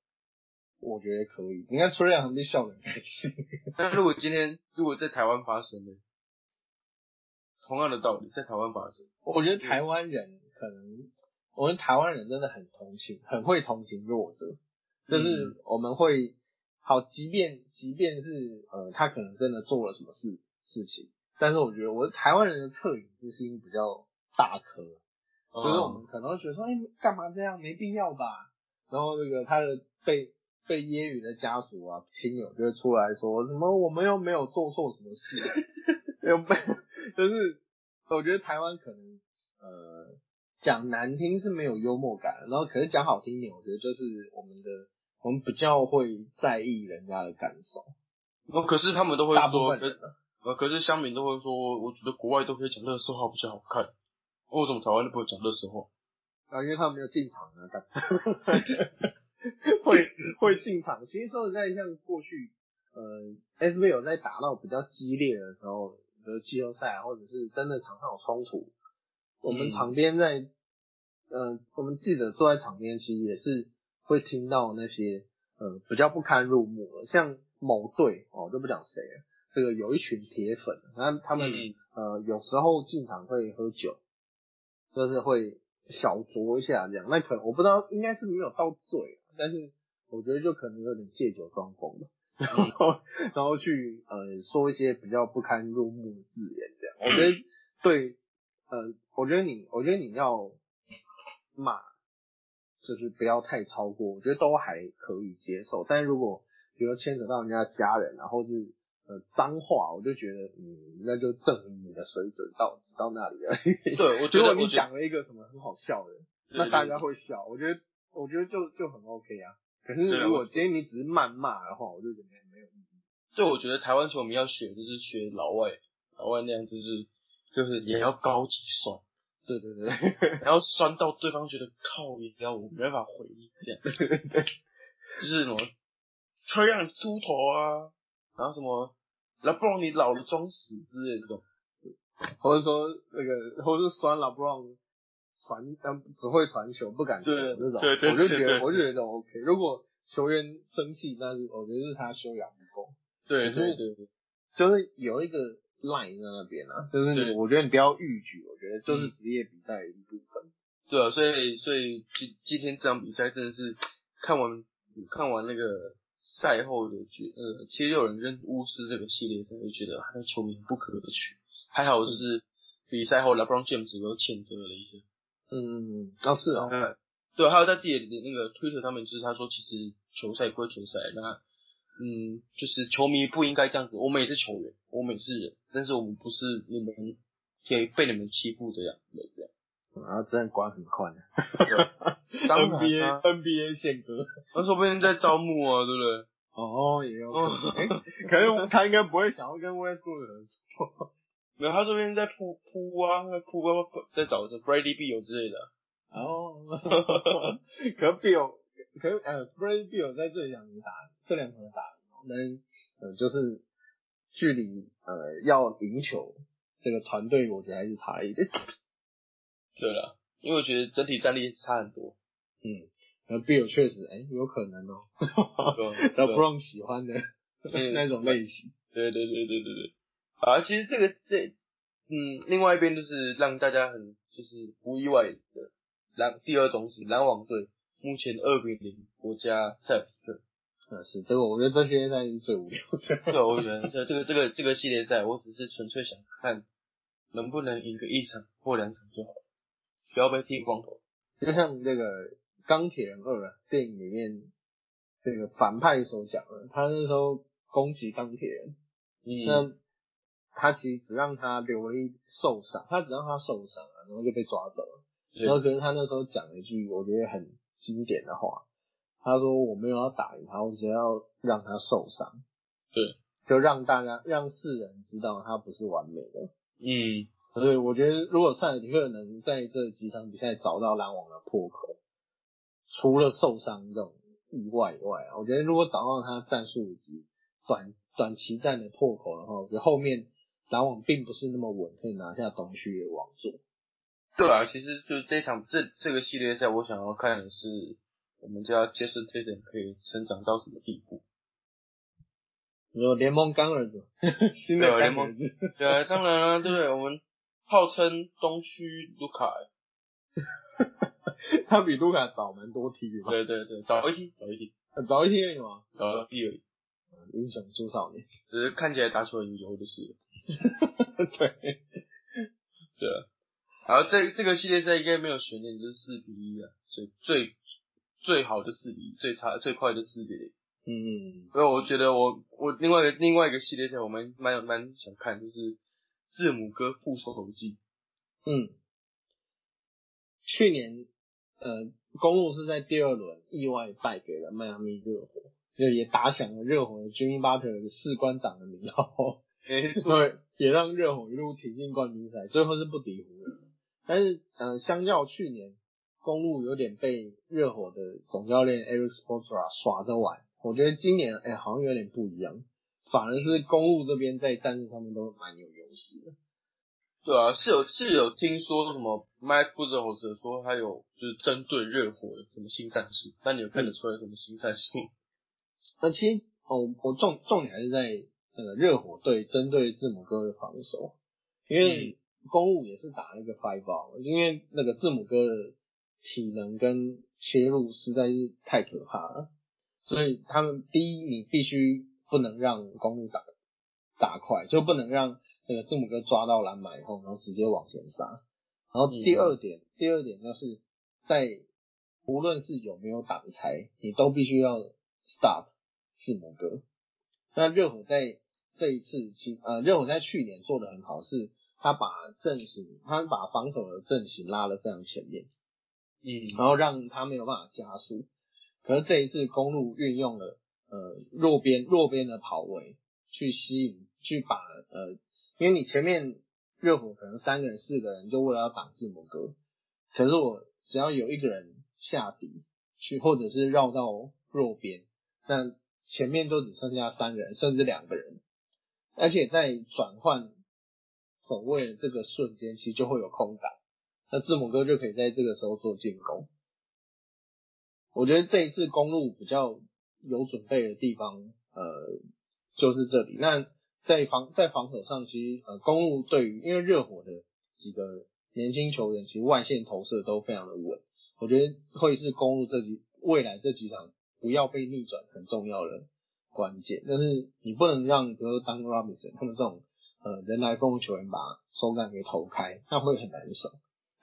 我觉得可以，你看崔亮还被笑得很开心。那如果今天如果在台湾发生呢？同样的道理，在台湾发生，我觉得台湾人可能，我们台湾人真的很同情，很会同情弱者，就是我们会好，即便即便是呃他可能真的做了什么事事情，但是我觉得我台湾人的恻隐之心比较大颗，就是我们可能会觉得说，哎，干嘛这样，没必要吧？然后那个他的被。被揶揄的家属啊、亲友就会出来说什么，我们又没有做错什么事，又没 就是我觉得台湾可能呃讲难听是没有幽默感，然后可是讲好听一点，我觉得就是我们的我们比较会在意人家的感受。哦，可是他们都会说，呃，可是乡民都会说，我觉得国外都可以讲乐色话比较好看，为什么台湾都不会讲乐色话？啊，因为他们没有进场啊，干。会会进场，其实说实在，像过去，呃，S V 有在打到比较激烈的时候，比如季后赛或者是真的场上有冲突，我们嗯。场边在，呃，我们记者坐在场边，其实也是会听到那些呃比较不堪入目的，像某队哦，就不讲谁了，这个有一群铁粉，然后他们、嗯。呃有时候进场会喝酒，就是会小酌一下这样，那可能我不知道，应该是没有到醉，但是我觉得就可能有点借酒装疯吧。然后，然后去呃说一些比较不堪入目的字眼，这样，我觉得对，呃，我觉得你，我觉得你要骂，就是不要太超过，我觉得都还可以接受。但是如果比如牵扯到人家家人，然后是呃脏话，我就觉得嗯，那就证明你的水准到只到那里而已。对，我觉如果你得我觉得讲了一个什么很好笑的，那大家会笑，我觉得我觉得就就很 OK 啊。可是如果今天你只是谩骂的话，我就觉得没有意义。对，我觉得台湾球迷要学，就是学老外，老外那样，就是就是也要高级酸，对对对，然后酸到对方觉得靠也要我没办法回应这样，就是什么吹让你秃头啊，然后什么，然后不然你老了装死之类的这种，或者说那个，或者是酸了不让传，嗯，只会传球不敢投对这种，对对我就觉得我就觉得 OK。如果球员生气，那是我觉得是他修养不够，对对对对，就是有一个 line 在那边啊，就是我觉得你不要逾矩，我觉得就是职业比赛的一部分。对啊，所以所以今今天这场比赛真的是看完看完那个赛后的决呃七六人跟巫师这个系列赛，就觉得他的球迷不可取。还好就是比赛后 LeBron James 又谴责了一下，嗯嗯嗯，哦是哦，嗯，对，还有在自己的那个推特上面，就是他说其实球赛归球赛，那嗯就是球迷不应该这样子，我们也是球员，我们也是人，但是我们不是你们可以被你们欺负的样子这样。然后真的管很宽的当然，NBA 啊 NBA 宪哥。那说不定在招募啊，对不对？哦，也有可能，哎、可是他应该不会想要跟 Westbrook 合作。没有，他这边在铺铺啊，铺啊，在找着 Brady B 有之类的。哦，可是 Bill，可是呃，Brady Bill 在这两场打，这两场打，但是呃，就是距离呃要赢球，这个团队我觉得还是差一点。对了，因为我觉得整体战力差很多。嗯，那，Bill 确实，哎、有可能哦、对啊然后不让喜欢的嗯 那种类型。对对对对对对。啊，其实这个这嗯，另外一边就是让大家很就是不意外的篮第二种是篮网队目前二比零国家赛尔提克。呃，是这个，我觉得这系列赛是最无聊的。对，我觉得这这个这个这个系列赛，我只是纯粹想看能不能赢个一场或两场就好了，不要被剃光头。就像那个钢铁人二啊，电影里面这个反派所讲的，他那时候攻击钢铁人，嗯，那他其实只让他留了一受伤，他只让他受伤啊，然后就被抓走了。然后可是他那时候讲了一句我觉得很经典的话，他说我没有要打赢他，我只要让他受伤，对，就让大家让世人知道他不是完美的。嗯，所以我觉得，如果塞尔提克能在这几场比赛找到篮网的破口，除了受伤这种意外以外啊，我觉得如果找到他战术以及短短期战的破口的话，我觉得后面篮网并不是那么稳，可以拿下东区的王座。对啊，其实就是这场这这个系列赛，我想要看的是我们家 Jason Tatum 可以成长到什么地步。你说联盟干 儿子，新的联盟子，对啊，当然了、对不对？我们号称东区卢卡，他比卢卡早蛮多梯的？对对对，早一梯，早一梯，早一梯而已嘛。早一梯而已，英雄出少年，只是看起来打球很油就是了。对，对啊，然后这这个系列赛应该没有悬念，就是四比一啊，所以最最好的四比一，最差最快的四比零。嗯，所以我觉得我我另外一个另外一个系列赛我蛮蛮蛮想看，就是字母哥复仇记。嗯，去年呃，公路是在第二轮意外败给了迈阿密热火，就也打响了热火的 Jimmy Butler 的士官长的名号，没错，也让热火一路挺进冠军赛，最后是不敌湖人。但是呃，相较去年，公路有点被热火的总教练 Eric Spoelstra 耍着玩，我觉得今年哎、好像有点不一样。反而是公路这边在战术上面都蛮有优势的。对啊，是有是有听说什么 Mike b u z e r 说他有就是针对热火有什么新战术，那你有看得出来什么新战术？那其实哦，我重重点还是在那个热火队针对字母哥的防守，因为公路也是打那个 five ball，因为那个字母哥的体能跟切入实在是太可怕了，所以他们第一你必须不能让公路打打快，就不能让。那个字母哥抓到篮板以后，然后直接往前杀。然后第二点，第二点就是在无论是有没有挡拆，你都必须要 stop 字母哥。那热火在这一次，其呃热火在去年做的很好，是他把阵型，他把防守的阵型拉得非常前面，嗯，然后让他没有办法加速。可是这一次公路运用了呃弱边弱边的跑位去吸引，去把呃。因为你前面热火可能三个人、四个人就为了要挡字母哥，可是我只要有一个人下底去，或者是绕到弱边，那前面都只剩下三个人甚至两个人，而且在转换守卫的这个瞬间，其实就会有空档，那字母哥就可以在这个时候做进攻。我觉得这一次公路比较有准备的地方，呃，就是这里。那在防在防守上，其实呃公路对于因为热火的几个年轻球员，其实外线投射都非常的稳，我觉得会是公路这几未来这几场不要被逆转很重要的关键。但是你不能让比如说 Duncan Robinson 他们这种呃人来疯的球员把手感给投开，那会很难受。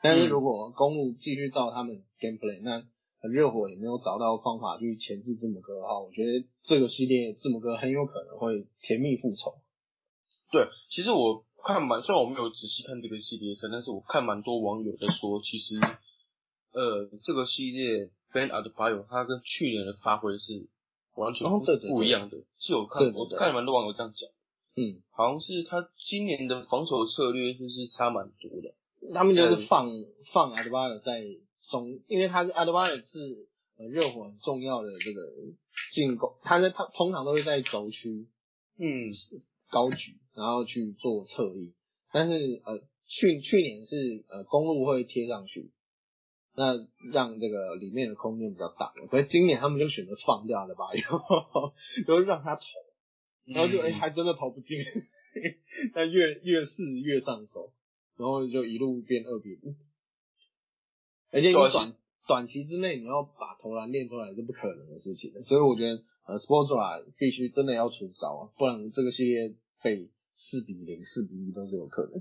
但是如果公路继续照他们 gameplay，那热火也没有找到方法去钳制字母哥的话，我觉得这个系列字母哥很有可能会甜蜜复仇。对，其实我看蛮，虽然我没有仔细看这个系列赛，但是我看蛮多网友在说，其实，呃，这个系列 Ben Adebayo 他跟去年的发挥是完全不一样的，是有看，我看蛮多网友这样讲，嗯，好像是他今年的防守策略就是差蛮多的，他们就是放放 Adebayo 在中，因为他是 Adebayo 是呃热火很重要的这个进攻，他在他通常都会在轴区，嗯，高举。然后去做侧翼，但是呃去去年是呃公路会贴上去，那让这个里面的空间比较大。可是今年他们就选择放掉了吧，然后 然后让他投，然后就哎还真的投不进，但越越试越上手，然后就一路变二比五。而且你短短期之内你要把投篮练出来是不可能的事情的，所以我觉得呃 Sportsra 必须真的要出招啊，不然这个系列被。四比零、四比一都是有可能，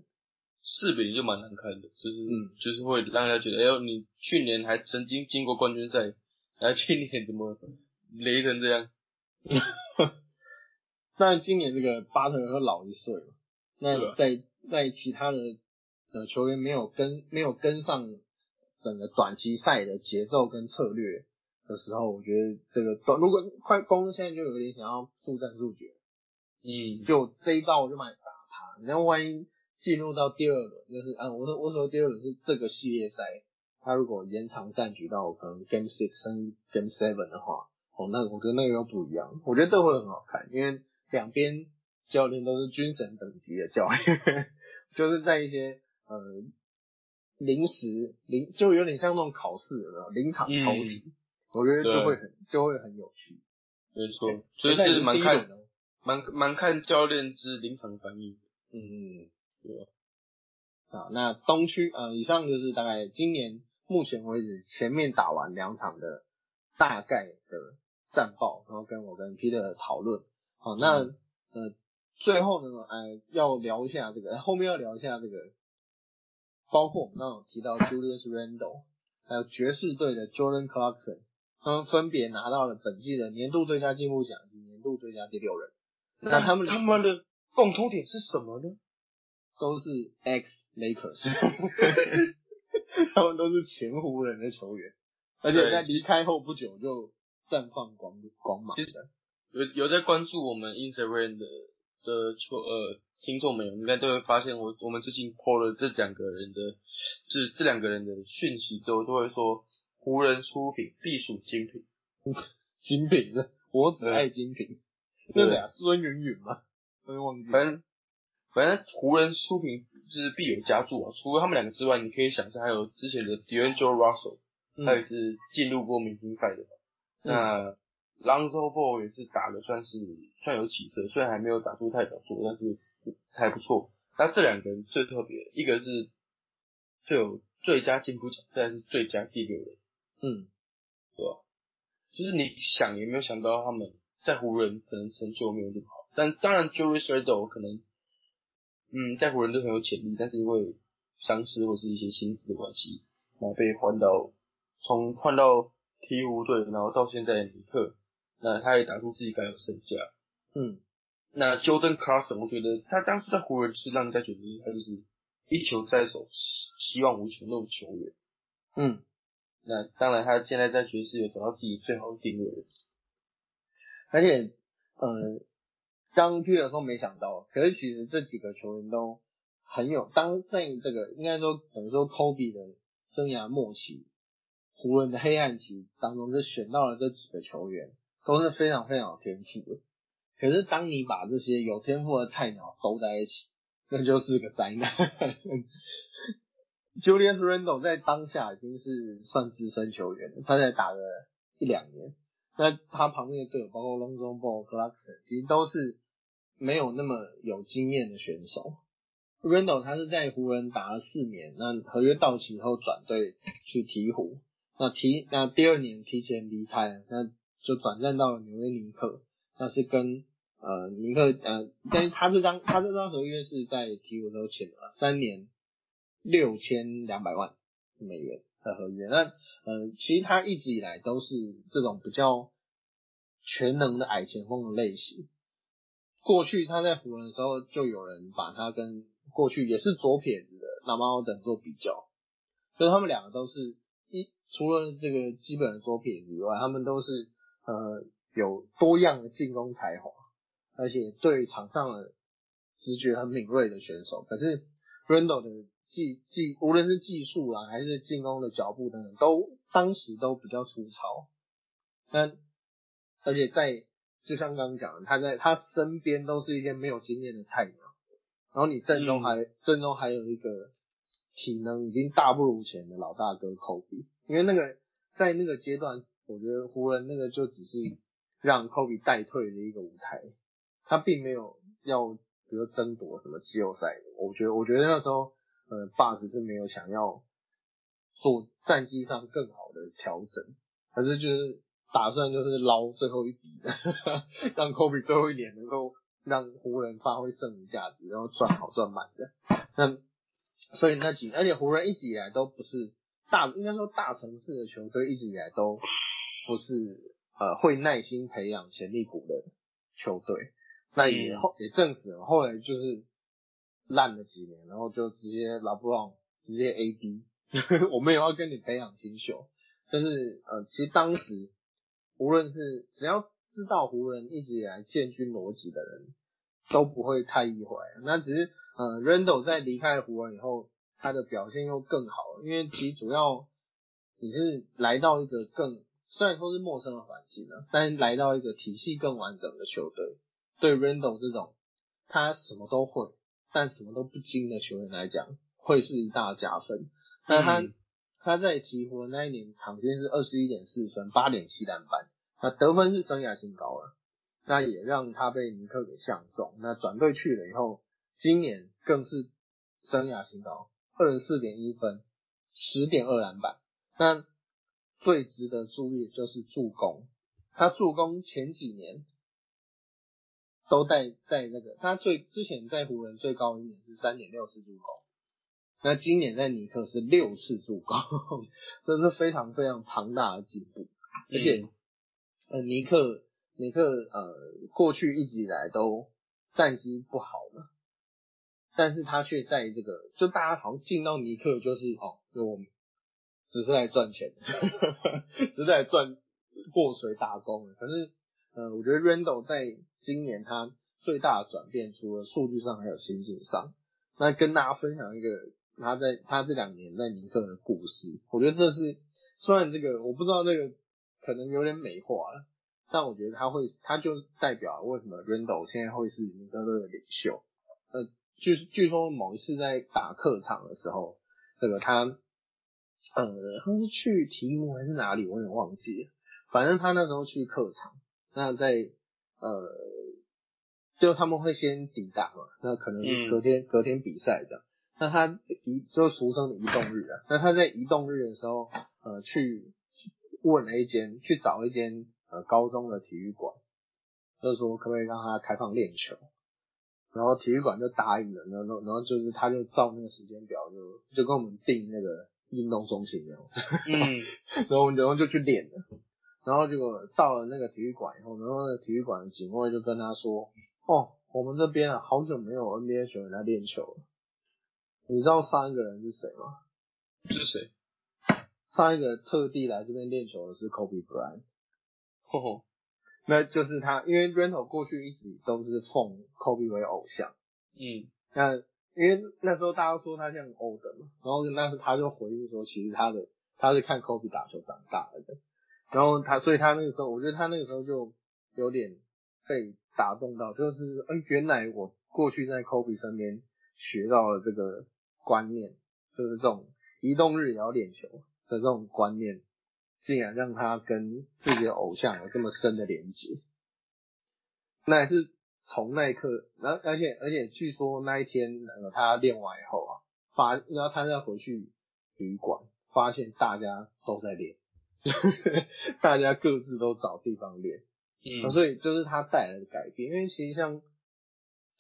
四比零就蛮难看的，就是嗯，就是会让人家觉得，哎呦，你去年还曾经进过冠军赛，然后今年怎么雷成这样？但今年这个巴特尔老一岁了，那在在其他的呃球员没有跟没有跟上整个短期赛的节奏跟策略的时候，我觉得这个短如果快攻现在就有点想要速战速决。嗯，就这一招我就买打他，然后万一进入到第二轮，就是啊，我说我说第二轮是这个系列赛，他如果延长战局到可能 Game Six 甚至 Game Seven 的话，哦，那我觉得那个又不一样，我觉得这会很好看，因为两边教练都是军神等级的教练，就是在一些呃临时临就有点像那种考试的临场抽题，我觉得就会很就会很有趣，没。错，所以是蛮看。蛮蛮看教练之临场反应，嗯，对。啊，那东区呃，以上就是大概今年目前为止前面打完两场的大概的战报，然后跟我跟 Peter 讨论。好，那呃最后呢，呃要聊一下这个，后面要聊一下这个，包括我们刚刚提到 Julius Randle，还有爵士队的 Jordan Clarkson，他们分别拿到了本季的年度最佳进步奖及年度最佳第六人。那他们他们的共同点是什么呢？都是 X Lakers，他们都是前湖人的球员，而且在离开后不久就绽放光光芒。其实有有在关注我们 Instagram 的的球呃听众们，应该都会发现我我们最近 po 了这两个人的，就是这两个人的讯息之后，都会说湖人出品必属精品，精品的，我只爱精品。那俩孙云云吗？我也忘记。反正反正湖人输平就是必有加注啊。除了他们两个之外，你可以想象还有之前的 D'Angelo Russell，他也是进入过明星赛的。那 Lonzo Ball 也是打的算是算有起色，虽然还没有打出太表作，但是还不错。那这两个人最特别，一个是最有最佳进步奖，再是最佳第六人。嗯，对吧？就是你想也没有想到他们在湖人可能成就没有那么好，但当然 Randle 可能，嗯，在湖人队很有潜力，但是因为伤势或是一些薪资的关系，然后被换到从换到鹈鹕队，然后到现在尼克，那他也打出自己该有身价。嗯，那 Jordan Clarkson 我觉得他当时在湖人是让人家觉得他就是一球在手，希望无穷那种球员。嗯。那当然，他现在在爵士有找到自己最好的定位了。而且，呃，刚 Peter 说没想到，可是其实这几个球员都很有，当在这个应该说等于说 Kobe 的生涯末期，湖人的黑暗期当中，这选到了这几个球员都是非常非常有天赋的。可是当你把这些有天赋的菜鸟都在一起，那就是个灾难。Julius Randle 在当下已经是算资深球员了，他在打了一两年。那他旁边的队友，包括 Lonzo Ball、Clarkson，其实都是没有那么有经验的选手。Randle 他是在湖人打了四年，那合约到期以后转队去鹈鹕，那提那第二年提前离开，那就转战到了纽约尼克，那是跟呃尼克呃，但他这张他这张合约是在鹈鹕都签了三年。六千两百万美元的合约，那呃，其实他一直以来都是这种比较全能的矮前锋的类型。过去他在湖人的时候，就有人把他跟过去也是左撇子的拉马奥等做比较，所以他们两个都是一除了这个基本的左撇子以外，他们都是呃有多样的进攻才华，而且对场上的直觉很敏锐的选手。可是 Randle 的技技无论是技术啊，还是进攻的脚步等等，都当时都比较粗糙。那而且在就像刚刚讲的，他在他身边都是一些没有经验的菜鸟，然后你阵中还阵中还有一个体能已经大不如前的老大哥 Kobe，因为那个在那个阶段，我觉得湖人那个就只是让 Kobe 代退的一个舞台，他并没有要比如争夺什么季后赛。我觉得我觉得那时候。呃，Bus 是没有想要做战绩上更好的调整，可是就是打算就是捞最后一笔，让 Kobe 最后一年能够让湖人发挥剩余价值，然后赚好赚满的。那所以那几，而且湖人一直以来都不是大，应该说大城市的球队一直以来都不是呃会耐心培养潜力股的球队。那也后也证实了，后来就是。烂了几年，然后就直接拉布朗直接 AD，我们也要跟你培养新秀。但是呃，其实当时无论是只要知道湖人一直以来建军逻辑的人，都不会太意外。那只是呃，Randle 在离开湖人以后，他的表现又更好，因为其实主要你是来到一个更虽然说是陌生的环境啊，但是来到一个体系更完整的球队，对 Randle 这种他什么都会。但什么都不精的球员来讲，会是一大加分。那他他在鹈鹕那一年场均是二十一点四分，八点七篮板，那得分是生涯新高了。那也让他被尼克给相中。那转队去了以后，今年更是生涯新高，二十四点一分，十点二篮板。那最值得注意就是助攻，他助攻前几年。都在在那个，他最之前在湖人最高一年是三点六次助攻，那今年在尼克是六次助攻，这是非常非常庞大的进步。而且，呃，尼克尼克呃过去一直以来都战绩不好嘛，但是他却在这个就大家好像进到尼克就是哦，就我们只是来赚钱，只是来赚过水打工的，可是。呃，我觉得 Randle 在今年他最大的转变，除了数据上，还有心境上。那跟大家分享一个他在他这两年在尼克的故事。我觉得这是虽然这个我不知道这个可能有点美化了，但我觉得他会，他就代表为什么 Randle 现在会是尼克队的领袖。呃，据据说某一次在打客场的时候，这个他，呃，他是去提姆还是哪里，我有点忘记了。反正他那时候去客场，那在呃，就他们会先抵达嘛，那可能隔天、隔天比赛这样。那他移就俗称的移动日啊，那他在移动日的时候，呃，去问了一间，去找一间。呃，高中的体育馆，就是说可不可以让他开放练球，然后体育馆就答应了，然后然后就是他就照那个时间表就就跟我们定那个运动中心那样，嗯，然后我们然后就去练了，然后结果到了那个体育馆以后，然后那个体育馆的警卫就跟他说，哦，我们这边啊好久没有 NBA 球员来练球了，你知道上一个人是谁吗？是谁？上一个特地来这边练球的是 Kobe Bryant。吼，那就是他，因为 Randle 过去一直都是奉 Kobe 为偶像，嗯，那因为那时候大家说他像 old 嘛，然后那时他就回应说，其实他的他是看 Kobe 打球长大的，然后他，所以他那个时候，我觉得他那个时候就有点被打动到，就是，哎，原来我过去在 Kobe 身边学到了这个观念，就是这种移动日也要练球的这种观念。竟然让他跟自己的偶像有这么深的连接，那也是从那一刻，然后而且而且据说那一天，呃，他练完以后啊，发，然后他再回去旅馆，发现大家都在练，大家各自都找地方练，嗯，所以就是他带来的改变，因为其实像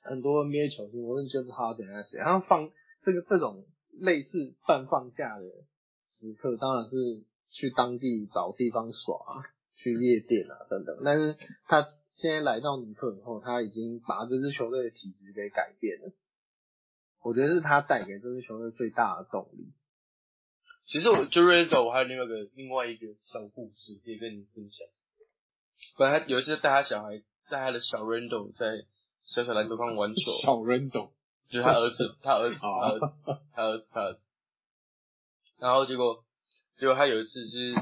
很多 NBA 球星，无论就是他等下谁，然后放这个这种类似半放假的时刻，当然是。去当地找地方耍，去夜店啊等等，但是他现在来到尼克以后，他已经把这支球队的体质给改变了。我觉得是他带给这支球队最大的动力。其实我就 Randle，我还有另外一个另外一个小故事可以跟你分享。本来有一次带他小孩，带他的小 Randle 在小小篮球框玩球。小 Randle，就是他儿子，他儿子，他儿子，他儿子，他儿子。然后结果。结果他有一次就是，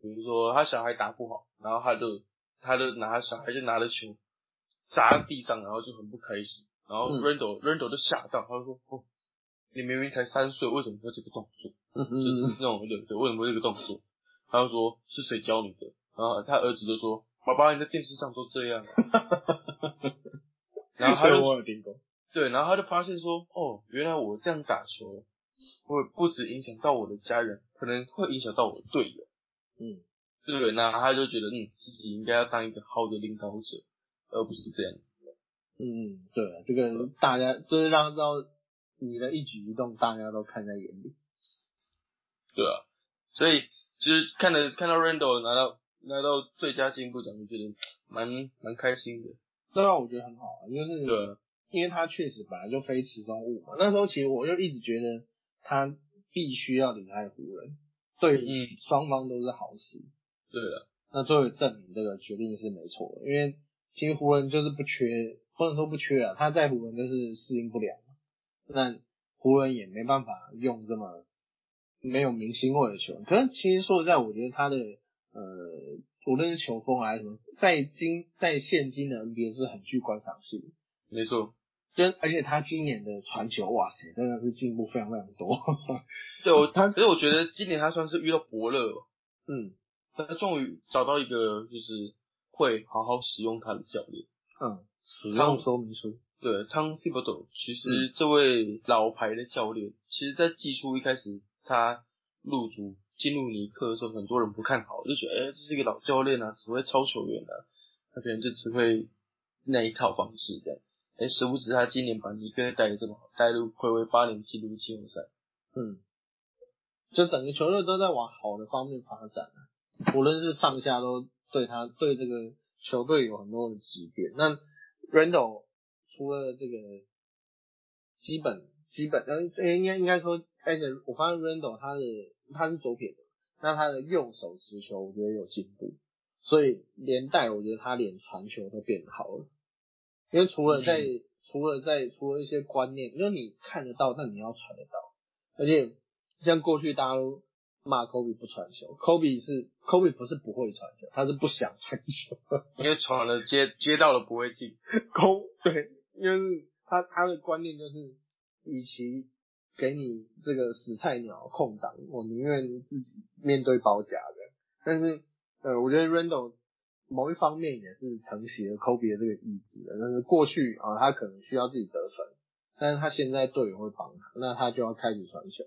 比如说他小孩打不好，然后他就他就拿小孩就拿着球砸在地上，然后就很不开心。然后 Randle Randle 就吓到，他就说：“哦，你明明才三岁，为什么会这个动作？就是那种对对，为什么会这个动作？”他就说：“是谁教你的？”然后他儿子就说：“爸爸，你在电视上都这样。”然后他就对，然后他就发现说：“哦，原来我这样打球。”会不止影响到我的家人，可能会影响到我的队友。嗯，对不对？那他就觉得，嗯，自己应该要当一个好的领导者，而不是这样。嗯，对，这个大家就是让到你的一举一动，大家都看在眼里。对啊，所以就是看到看到 Randall 拿到拿到最佳进步奖，就觉得蛮蛮开心的。对啊，我觉得很好啊，就是对，因为他确实本来就非池中物嘛。那时候其实我就一直觉得。他必须要离开湖人，对双方都是好事。对的，那最后证明这个决定是没错的，因为其实湖人就是不缺，不能说不缺啊，他在湖人就是适应不了。那湖人也没办法用这么没有明星味的球员。可是其实说实在，我觉得他的呃，无论是球风还是什么，在今在现今的 NBA 是很具观赏性。没错。就而且他今年的传球，哇塞，真的是进步非常非常多。对，我 他，可是我觉得今年他算是遇到伯乐，嗯，他终于找到一个就是会好好使用他的教练，嗯，使用说明书。对，汤 t 伯 o 其实这位老牌的教练，其实在季初一开始他入主进入尼克的时候，很多人不看好，就觉得哎，这是一个老教练啊，只会超球员啊，他可能就只会那一套方式这样。哎，殊不知他今年把尼克带的这么好，带入回归八年进入季后赛，嗯，就整个球队都在往好的方面发展无论是上下都对他对这个球队有很多的质变。那 Randall 除了这个基本基本，呃，应该应该说，而且我发现 Randall 他的他是左撇子，那他的右手持球我觉得有进步，所以连带我觉得他连传球都变好了。因为除了在除了在除了一些观念，因为你看得到，但你要传得到，而且像过去大家都骂 Kobe 不传球，Kobe 是 Kobe 不是不会传球，他是不想传球，因为传了接接到了不会进。Kobe 对，因为他他的观念就是，与其给你这个死菜鸟空档，我宁愿自己面对包夹的。但是呃，我觉得 Randall 某一方面也是承袭了 Kobe 的这个意志的，但是过去啊，他可能需要自己得分，但是他现在队友会帮他，那他就要开始传球，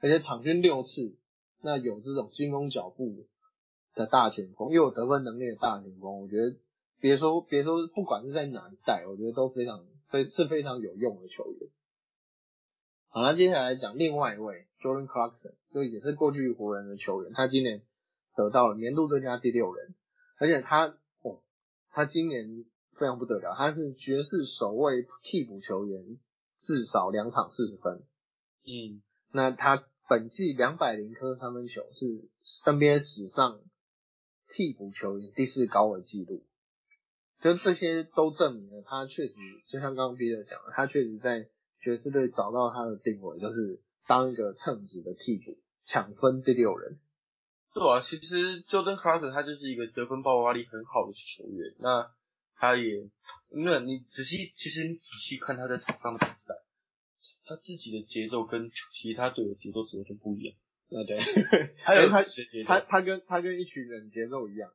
而且场均六次。那有这种进攻脚步的大前锋，又有得分能力的大前锋，我觉得别说别说，不管是在哪一代，我觉得都非常非是非常有用的球员。好，那接下来讲另外一位 Jordan Clarkson，就也是过去湖人的球员，他今年得到了年度最佳第六人，而且他哦，他今年非常不得了，他是爵士首位替补球员，至少两场四十分。嗯，那他。本季两百零颗三分球是 NBA 史上替补球员第四高的纪录，就这些都证明了他确实，就像刚刚 Peter 讲的，他确实在爵士队找到他的定位，就是当一个称职的替补，抢分第六人。对啊，其实 Jordan Clarkson 他就是一个得分爆发力很好的球员，那他也，那你仔细，其实你仔细看他在场上的比赛。他自己的节奏跟其他队友节奏是完全不一样。啊对，还有他他他跟他跟一群人节奏一样，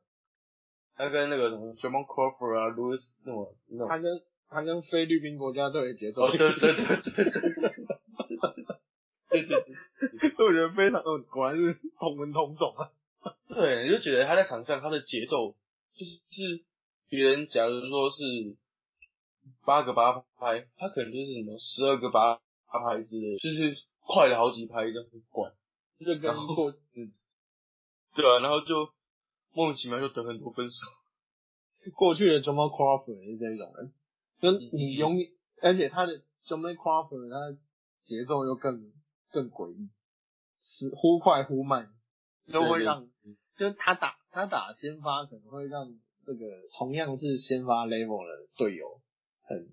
他跟那个什么 Jamal Crawford 啊，Louis 那种那种，他跟他跟菲律宾国家队的节奏，对对对对对对对，我觉得非常，果然是同文同种啊。对，你就觉得他在场上他的节奏就是是别人假如说是八个八拍，他可能就是什么十二个八。八拍之类，就是快了好几拍，这样很怪。就跟过，嗯，对啊，然后就莫名其妙就得很多分数。过去的 Jamal Crawford 也是这种人，就你永远，而且他的 Jamal Crawford 他节奏又更更诡异，是忽快忽慢，都会让，就是他打他打先发可能会让这个同样是先发 level 的队友很。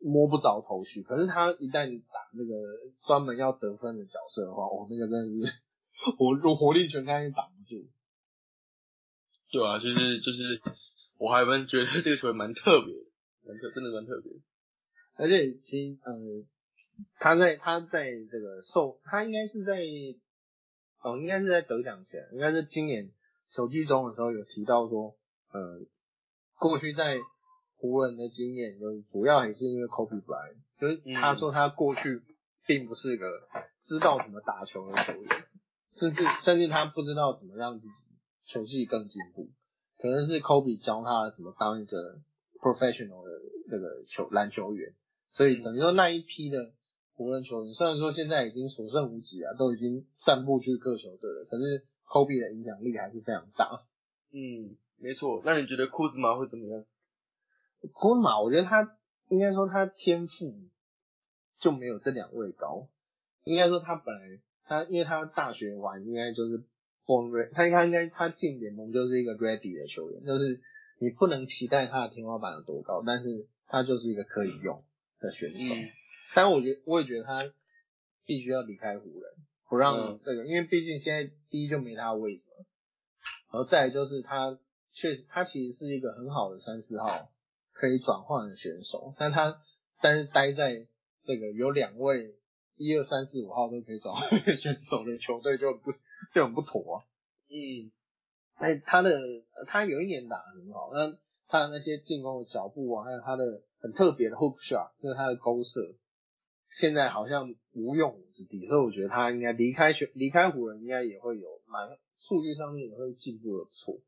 摸不着头绪，可是他一旦打那个专门要得分的角色的话，哦，那个真的是 活活力全开，挡不住。对啊，就是就是，我还蛮觉得这个球员蛮特别的，蛮特，真的蛮特别。而且其实，呃，他在他在这个受，他应该是在，哦，应该是在得奖前，应该是今年手机中的时候有提到说，呃，过去在。湖人的经验就是主要还是因为 Kobe Bryant，就是他说他过去并不是个知道怎么打球的球员，甚至甚至他不知道怎么让自己球技更进步，可能是 Kobe 教他怎么当一个 professional 的那个球篮球员，所以等于说那一批的湖人球员虽然说现在已经所剩无几啊，都已经散布去各球队了，可是 Kobe 的影响力还是非常大。嗯，没错。那你觉得库兹马会怎么样？库兹马，我觉得他应该说他天赋就没有这两位高。应该说他本来他因为他大学玩应该就是 born ready，他应该应该他进联盟就是一个 ready 的球员，就是你不能期待他的天花板有多高，但是他就是一个可以用的选手。但我觉得我也觉得他必须要离开湖人，不让这个，因为毕竟现在第一就没他位置了，然后再就是他确实他其实是一个很好的三四号。可以转换的选手，但他但是待在这个有两位一二三四五号都可以转换的选手的球队就不就很不妥。啊嗯，哎，他的他有一年打很好，那他的那些进攻的脚步啊，还有他的很特别的 hook shot，就是他的勾射，现在好像无用武之地，所以我觉得他应该离开选离开湖人，应该也会有蛮数据上面也会进步的不错。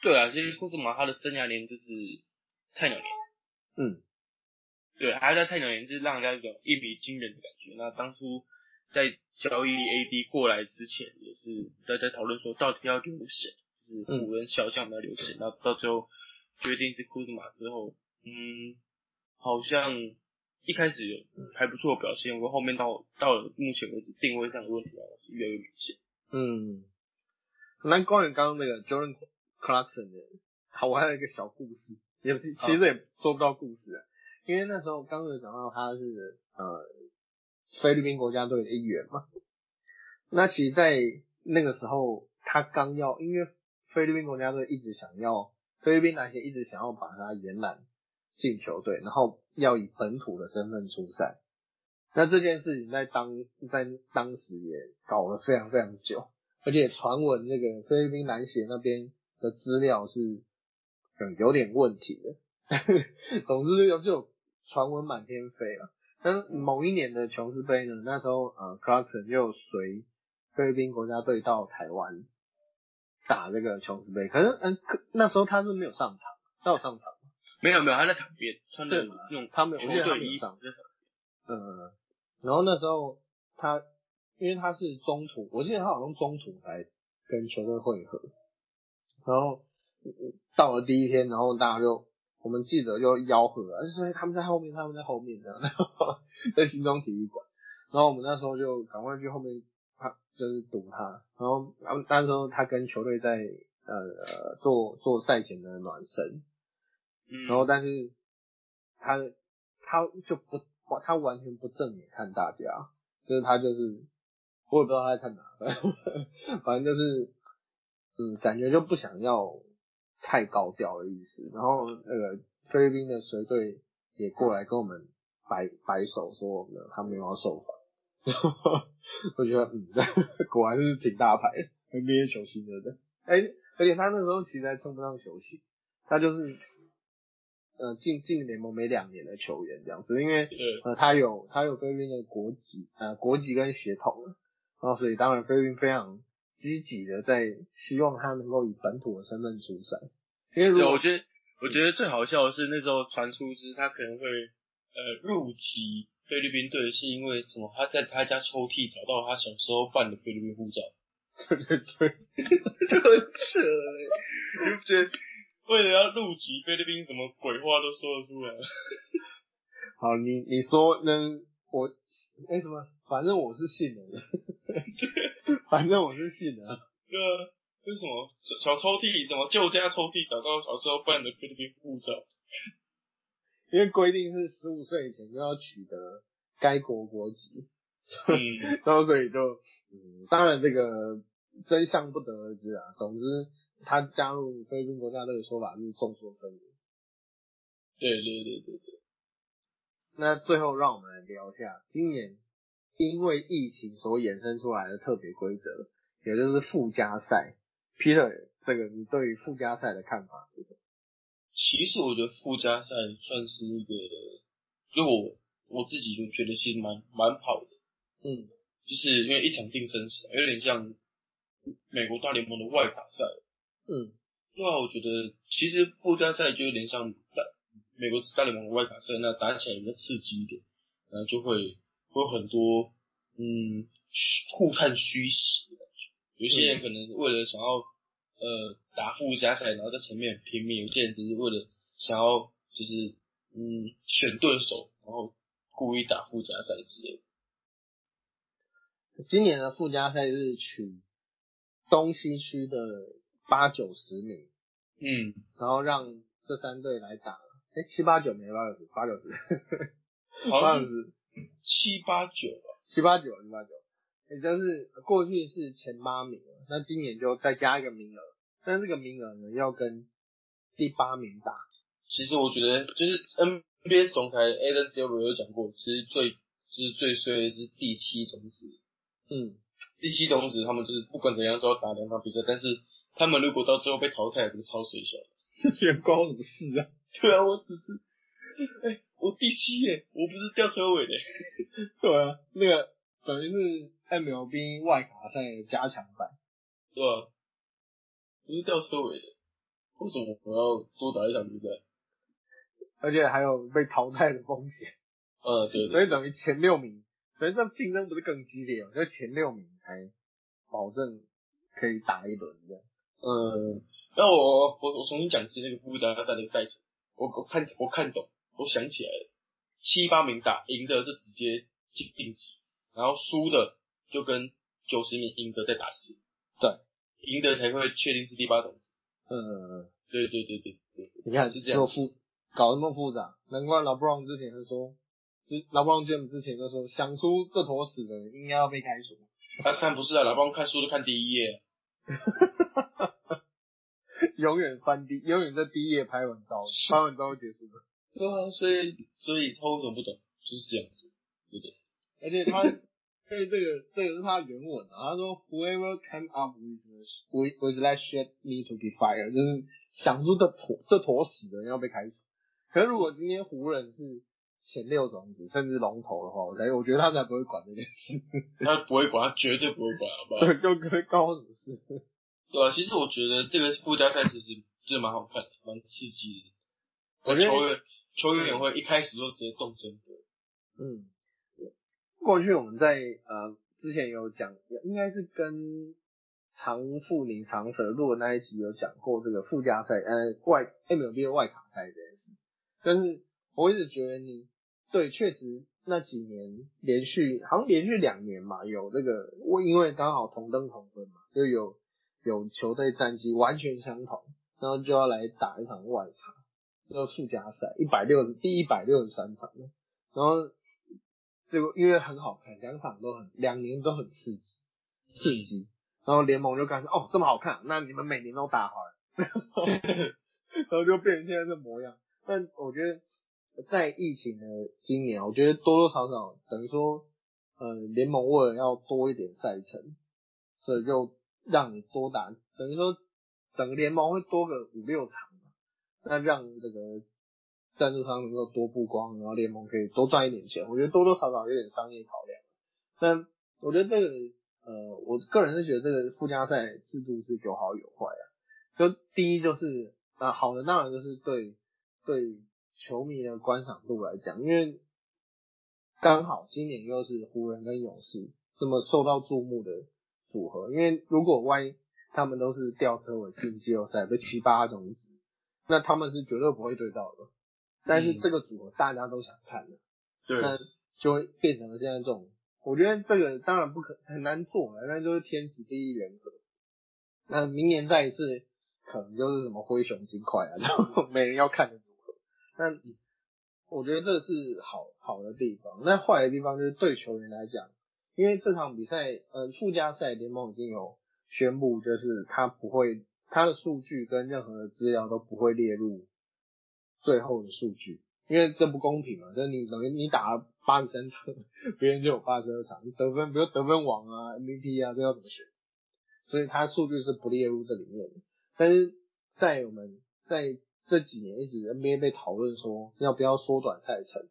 对啊，其实库兹马他的生涯年就是。菜鸟年，嗯，对，还在菜鸟年就是让人家一种一鸣惊人的感觉。那当初在交易 AD 过来之前，也是大家讨论说到底要留谁，就是湖人小将要留谁。那到最后决定是库兹马之后，嗯，好像一开始有还不错的表现，不过后面到到了目前为止定位上的问题啊是越来越明显。嗯，那关于刚刚那个 Jordan Clarkson 的，好，我还有一个小故事。也是，其实也说不到故事啊，因为那时候刚有讲到他是呃菲律宾国家队的一员嘛。那其实，在那个时候他刚要，因为菲律宾国家队一直想要，菲律宾篮协一直想要把他延揽进球队，然后要以本土的身份出赛。那这件事情在当在当时也搞了非常非常久，而且传闻那个菲律宾篮协那边的资料是嗯有点问题的。总之就就传闻满天飞了。但是某一年的琼斯杯呢，那时候呃 Clarkson 就随菲律宾国家队到台湾打这个琼斯杯，可是嗯，那时候他是没有上场，他有上场？没有没有，他在场边穿的对那种他们有，球队衣服没有上。在场边嗯，然后那时候他因为他是中途，我记得他好像中途来跟球队会合，然后嗯到了第一天，然后大家就我们记者就吆喝，而且说他们在后面，他们在后面这样，然后在新庄体育馆，然后我们那时候就赶快去后面，他就是堵他，然后然后那时候他跟球队在呃呃做做赛前的暖身，然后但是他他就不他完全不正眼看大家，就是他就是我也不知道他在看哪，反正就是嗯感觉就不想要太高调的意思。然后那个菲律宾的随队也过来跟我们摆摆手说没有他没有要受访，我觉得嗯 果然是挺大牌 NBA 球星对不对？哎、而且他那时候其实还称不上球星，他就是呃进进联盟没两年的球员这样子，因为，呃他有他有菲律宾的国籍呃国籍跟血统了，然后所以当然菲律宾非常积极的在希望他能够以本土的身份出赛，因为如，果我觉得我觉得最好笑的是那时候传出就是他可能会呃入籍菲律宾队，是因为什么？他在他家抽屉找到他小时候办的菲律宾护照，对 对对，就很扯欸，你不觉得？为了要入籍菲律宾，什么鬼话都说得出来。好你你说那我哎、什么，反正我是信的，反正我是信的。对啊，为什么小抽屉什么旧家抽屉找到小时候办的菲律宾护照？因为规定是十五岁以前就要取得该国国籍，嗯，然后所以就，嗯，当然这个真相不得而知啊。总之，他加入菲律宾国家队的说法是众说纷纭。对对对对对，那最后让我们来聊一下今年因为疫情所衍生出来的特别规则，也就是附加赛。Peter，这个你对于附加赛的看法是什么？其实我觉得附加赛算是一个，就我我自己就觉得其实蛮蛮好的，嗯就是因为一场定生死，有点像美国大联盟的外卡赛。嗯对啊，我觉得其实附加赛就有点像大美国大联盟的外卡赛，那打起来比较刺激一点，然后就会会有很多嗯虚互看虚实的感觉。有些人可能为了想要呃打附加赛，然后在前面很拼命；有些人只是为了想要就是嗯选对手，然后故意打附加赛之类的。今年的附加赛是取东西区的八九十名，嗯，然后让这三队来打。哎，七八九没八九十，八九十，好像是 八九十，七八九吧。七八九，七八九，也就是过去是前八名了，那今年就再加一个名额，但这个名额呢要跟第八名打。其实我觉得就是 NBA 总裁 Adam Silver 有讲过，其实最就是最衰的是第七种子，嗯，第七种子他们就是不管怎样都要打两场比赛，但是他们如果到最后被淘汰，不是超水小的。这关我什么事啊？对啊，我只是，哎、我第七耶，我不是吊车尾的。对啊，那个等于是 MLB 外卡赛的加强版。对啊、不是吊车尾的，为什么我要多打一场比赛？而且还有被淘汰的风险，呃，对对所以等于前六名，等于这样竞争不是更激烈哦？就前六名才保证可以打一轮这样。嗯，那我我我重新讲一次那个附加赛那个赛程，我我看我看懂，我想起来了，七八名打赢的就直接晋级，然后输的就跟九十名赢的再打一次，对，赢的才会确定是第八种。嗯，对对对对对，你看是这样多复搞那么复杂，难怪老布朗之前就说，之老布朗 James 之前就说，想出这坨屎的人应该要被开除。他看不是啊，老布朗看书都看第一页。永远翻第，永远在第一页拍完照，拍完照就结束了。对啊，所以所以他为什么不懂？就是这样子，对不对？而且他，所以这个这个是他原文啊，他说 Whoever came up with with with that shit need to be fired，就是想出这坨这坨屎的人要被开除。可是如果今天湖人是前六种子甚至龙头的话，我才我觉得他才不会管这件事。他不会管，他绝对不会管，好不好？对，就跟高什么事？对啊，其实我觉得这个附加赛其实真的蛮好看的，蛮刺激的。我觉得球员球员也会一开始就直接动真格。嗯，过去我们在呃之前有讲，应该是跟长富宁长蛇录的那一集有讲过这个附加赛，呃外 MLB 的外卡赛这件事。但是我一直觉得你对，确实那几年连续好像连续两年嘛，有那个我因为刚好同登同分嘛，就有有球队战绩完全相同，然后就要来打一场外卡，叫附加赛，一百六第一百六十三场，然后这个因为很好看，两场都很两年都很刺激刺激，然后联盟就感觉哦这么好看，那你们每年都打好了，然后就变成现在这模样。但我觉得在疫情的今年，我觉得多多少少等于说，呃，联盟为了要多一点赛程，所以就让你多打，等于说整个联盟会多个五六场嘛，那让这个赞助商能够多曝光，然后联盟可以多赚一点钱。我觉得多多少少有点商业考量。但我觉得这个，呃，我个人是觉得这个附加赛制度是有好有坏啊。就第一就是啊，好的当然就是对。对球迷的观赏度来讲，因为刚好今年又是湖人跟勇士这么受到注目的组合，因为如果万一他们都是吊车尾进季后赛，被七八种子，那他们是绝对不会对到的。但是这个组合大家都想看的，对，那就会变成了现在这种。我觉得这个当然不可很难做了，那就是天时地利人和。那明年再一次可能就是什么灰熊金块啊，然后没人要看的。那我觉得这是好好的地方，那坏的地方就是对球员来讲，因为这场比赛，呃，附加赛联盟已经有宣布，就是他不会，他的数据跟任何的资料都不会列入最后的数据，因为这不公平嘛，就是你等于你打了八十三场，别人就有八十二场，得分，比如得分王啊、MVP 啊，这要怎么选？所以他数据是不列入这里面的。但是在我们在这几年一直 NBA 被讨论说要不要缩短赛程，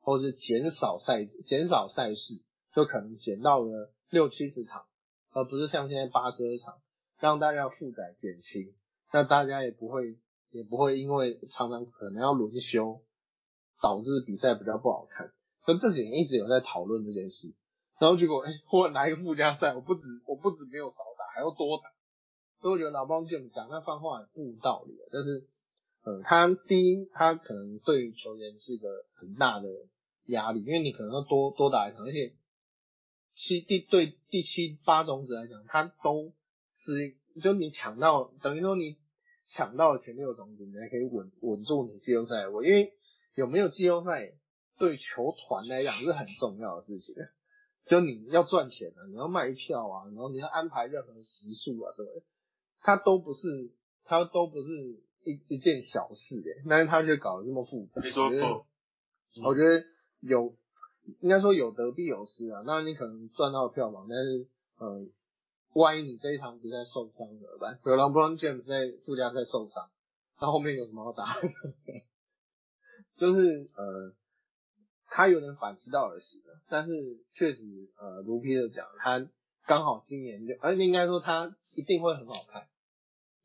或是减少赛减少赛事，就可能减到了六七十场，而不是像现在八十二场，让大家负载减轻，那大家也不会也不会因为常常可能要轮休，导致比赛比较不好看。那这几年一直有在讨论这件事，然后结果哎，忽然来一个附加赛，我不止我不止没有少打，还要多打，所以我觉得老帮这么讲那番话也不无道理，但是。呃，他第一，他可能对球员是一个很大的压力，因为你可能要多多打一场，而且七第对第七八种子来讲，他都是就你抢到，等于说你抢到了前六种子，你还可以稳稳住你季后赛我，因为有没有季后赛对球团来讲是很重要的事情，就你要赚钱啊，你要卖票啊，然后你要安排任何时数啊什么，他都不是，他都不是。一一件小事哎，但是他就搞得这么复杂。没错，我觉得有，应该说有得必有失啊。那你可能赚到票房，但是呃，万一你这一场比赛受伤怎么办？比如 LeBron James 在附加赛受伤，他后面有什么好打？就是呃，他有点反其道而行了。但是确实呃，卢皮的讲，他刚好今年就，而且应该说他一定会很好看，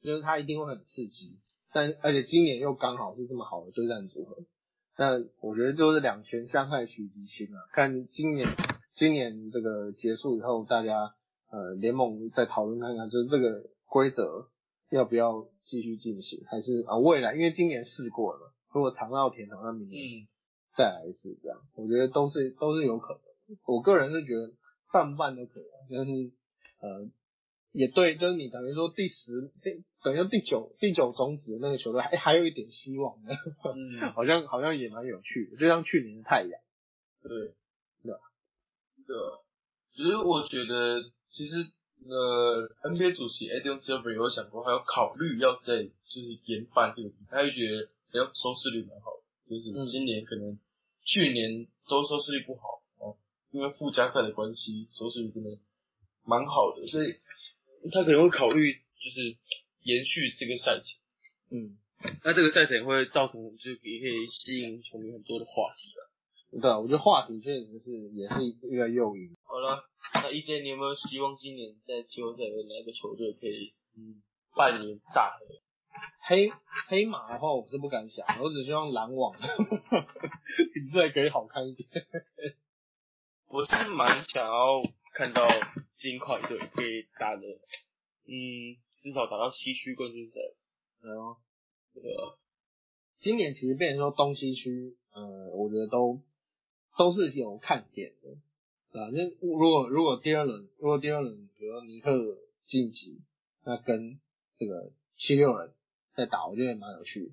就是他一定会很刺激。但而且今年又刚好是这么好的对战组合，那我觉得就是两全相害取其轻啊。看今年今年这个结束以后，大家呃联盟再讨论看看，就是这个规则要不要继续进行，还是啊未来因为今年试过了，如果尝到甜头，那明年再来一次这样，我觉得都是都是有可能。我个人是觉得办不办都可以，但是呃。也对，就是你等于说第十，第等于说第九第九种子的那个球队还还有一点希望的，嗯，好像好像也蛮有趣的，就像去年的太阳，对，对，对，其实我觉得，其实呃，NBA 主席 Adam Silver 有想过，还要考虑要在就是延办这个比赛，他就觉得要收视率蛮好的，就是今年可能去年都收视率不好哦，因为附加赛的关系，收视率真的蛮好的，所以他可能会考虑就是延续这个赛程。嗯，那这个赛程会造成就也可以吸引球迷很多的话题了。对啊，我觉得话题确实是也是一个诱因。好了，那 EJ 你有没有希望今年在季后赛有哪个球队可以嗯扮演大黑？黑黑马的话，我是不敢想，我只希望篮网 比赛可以好看一点。我是蛮想要看到金块队可以打的，嗯，至少打到西区冠军赛。然后，对啊，今年其实变成说东西区，呃，我觉得都都是有看点的，啊，那如果如果第二轮，如果第二轮，比如说尼克晋级，那跟这个七六人在打，我觉得也蛮有趣的，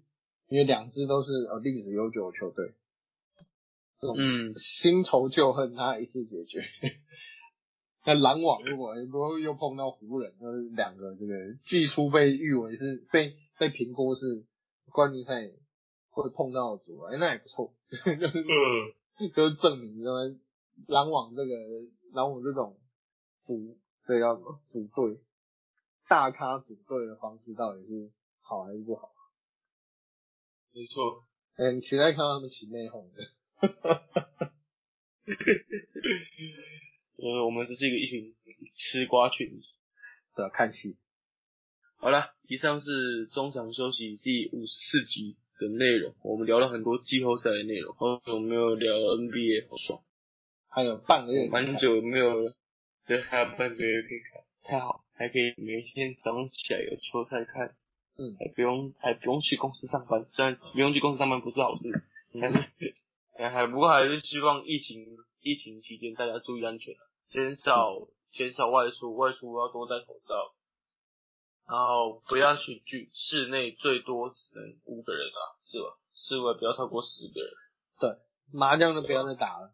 因为两支都是呃历史悠久的球队，这种嗯，新仇旧恨他一次解决。那篮网如果如果又碰到湖人，就是两个这个季初被誉为是被被评估是冠军赛会碰到的组，哎、那也不错，就是嗯，就是证明他们篮网这个篮网这种组这叫什么组队大咖组队的方式到底是好还是不好？没错，很期待看到他们起内讧的。呃，我们只是一个一群吃瓜群。对，看戏。好了，以上是中场休息第五十四集的内容。我们聊了很多季后赛的内容，好久没有聊 NBA，好爽，还有半个月，蛮久没有了。对，还有半个月可以看，太好，还可以每天早上起来有球赛看，嗯，还不用还不用去公司上班，虽然不用去公司上班不是好事，但是还 还不过还是希望疫情疫情期间大家注意安全啊，减少减少外出，外出要多戴口罩，然后不要去聚，室内最多只能五个人啊，是吧？室外不要超过十个人。对，麻将都不要再打了，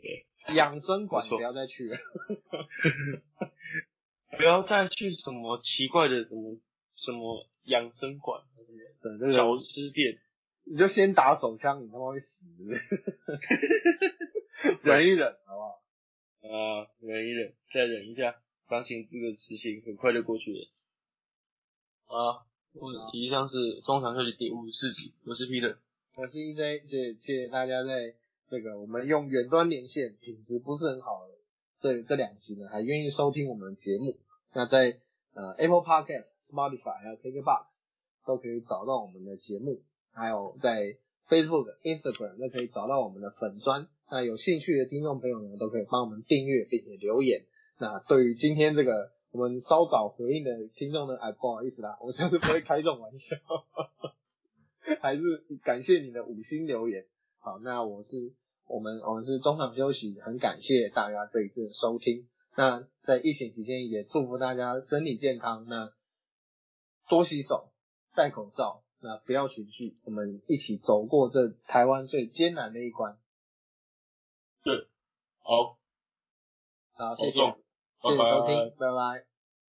对，养生馆不要再去了。不要再去什么奇怪的什么什么养生馆、对，这小吃店，你就先打手枪，你他妈会死的，忍一忍，好不好？啊，忍一忍，再忍一下，相信这个事情很快就过去了。啊，我以上是中场休息第五十四集，我是 Peter。我是 EJ，谢谢谢大家在这个我们用远端连线，品质不是很好的这这两集呢，还愿意收听我们的节目。那在呃 Apple Podcast、Spotify 还有 KKBox 都可以找到我们的节目，还有在 Facebook、Instagram 都可以找到我们的粉砖。那有兴趣的听众朋友呢，都可以帮我们订阅并且留言。那对于今天这个我们稍早回应的听众呢，哎，不好意思啦，我下次不会开这种玩笑。还是感谢你的五星留言。好，那我是我们我们是中场休息，很感谢大家这一次的收听。那在疫情期间，也祝福大家身体健康。那多洗手，戴口罩，那不要群聚，我们一起走过这台湾最艰难的一关。好，好，谢谢，谢谢收听，拜拜。拜拜。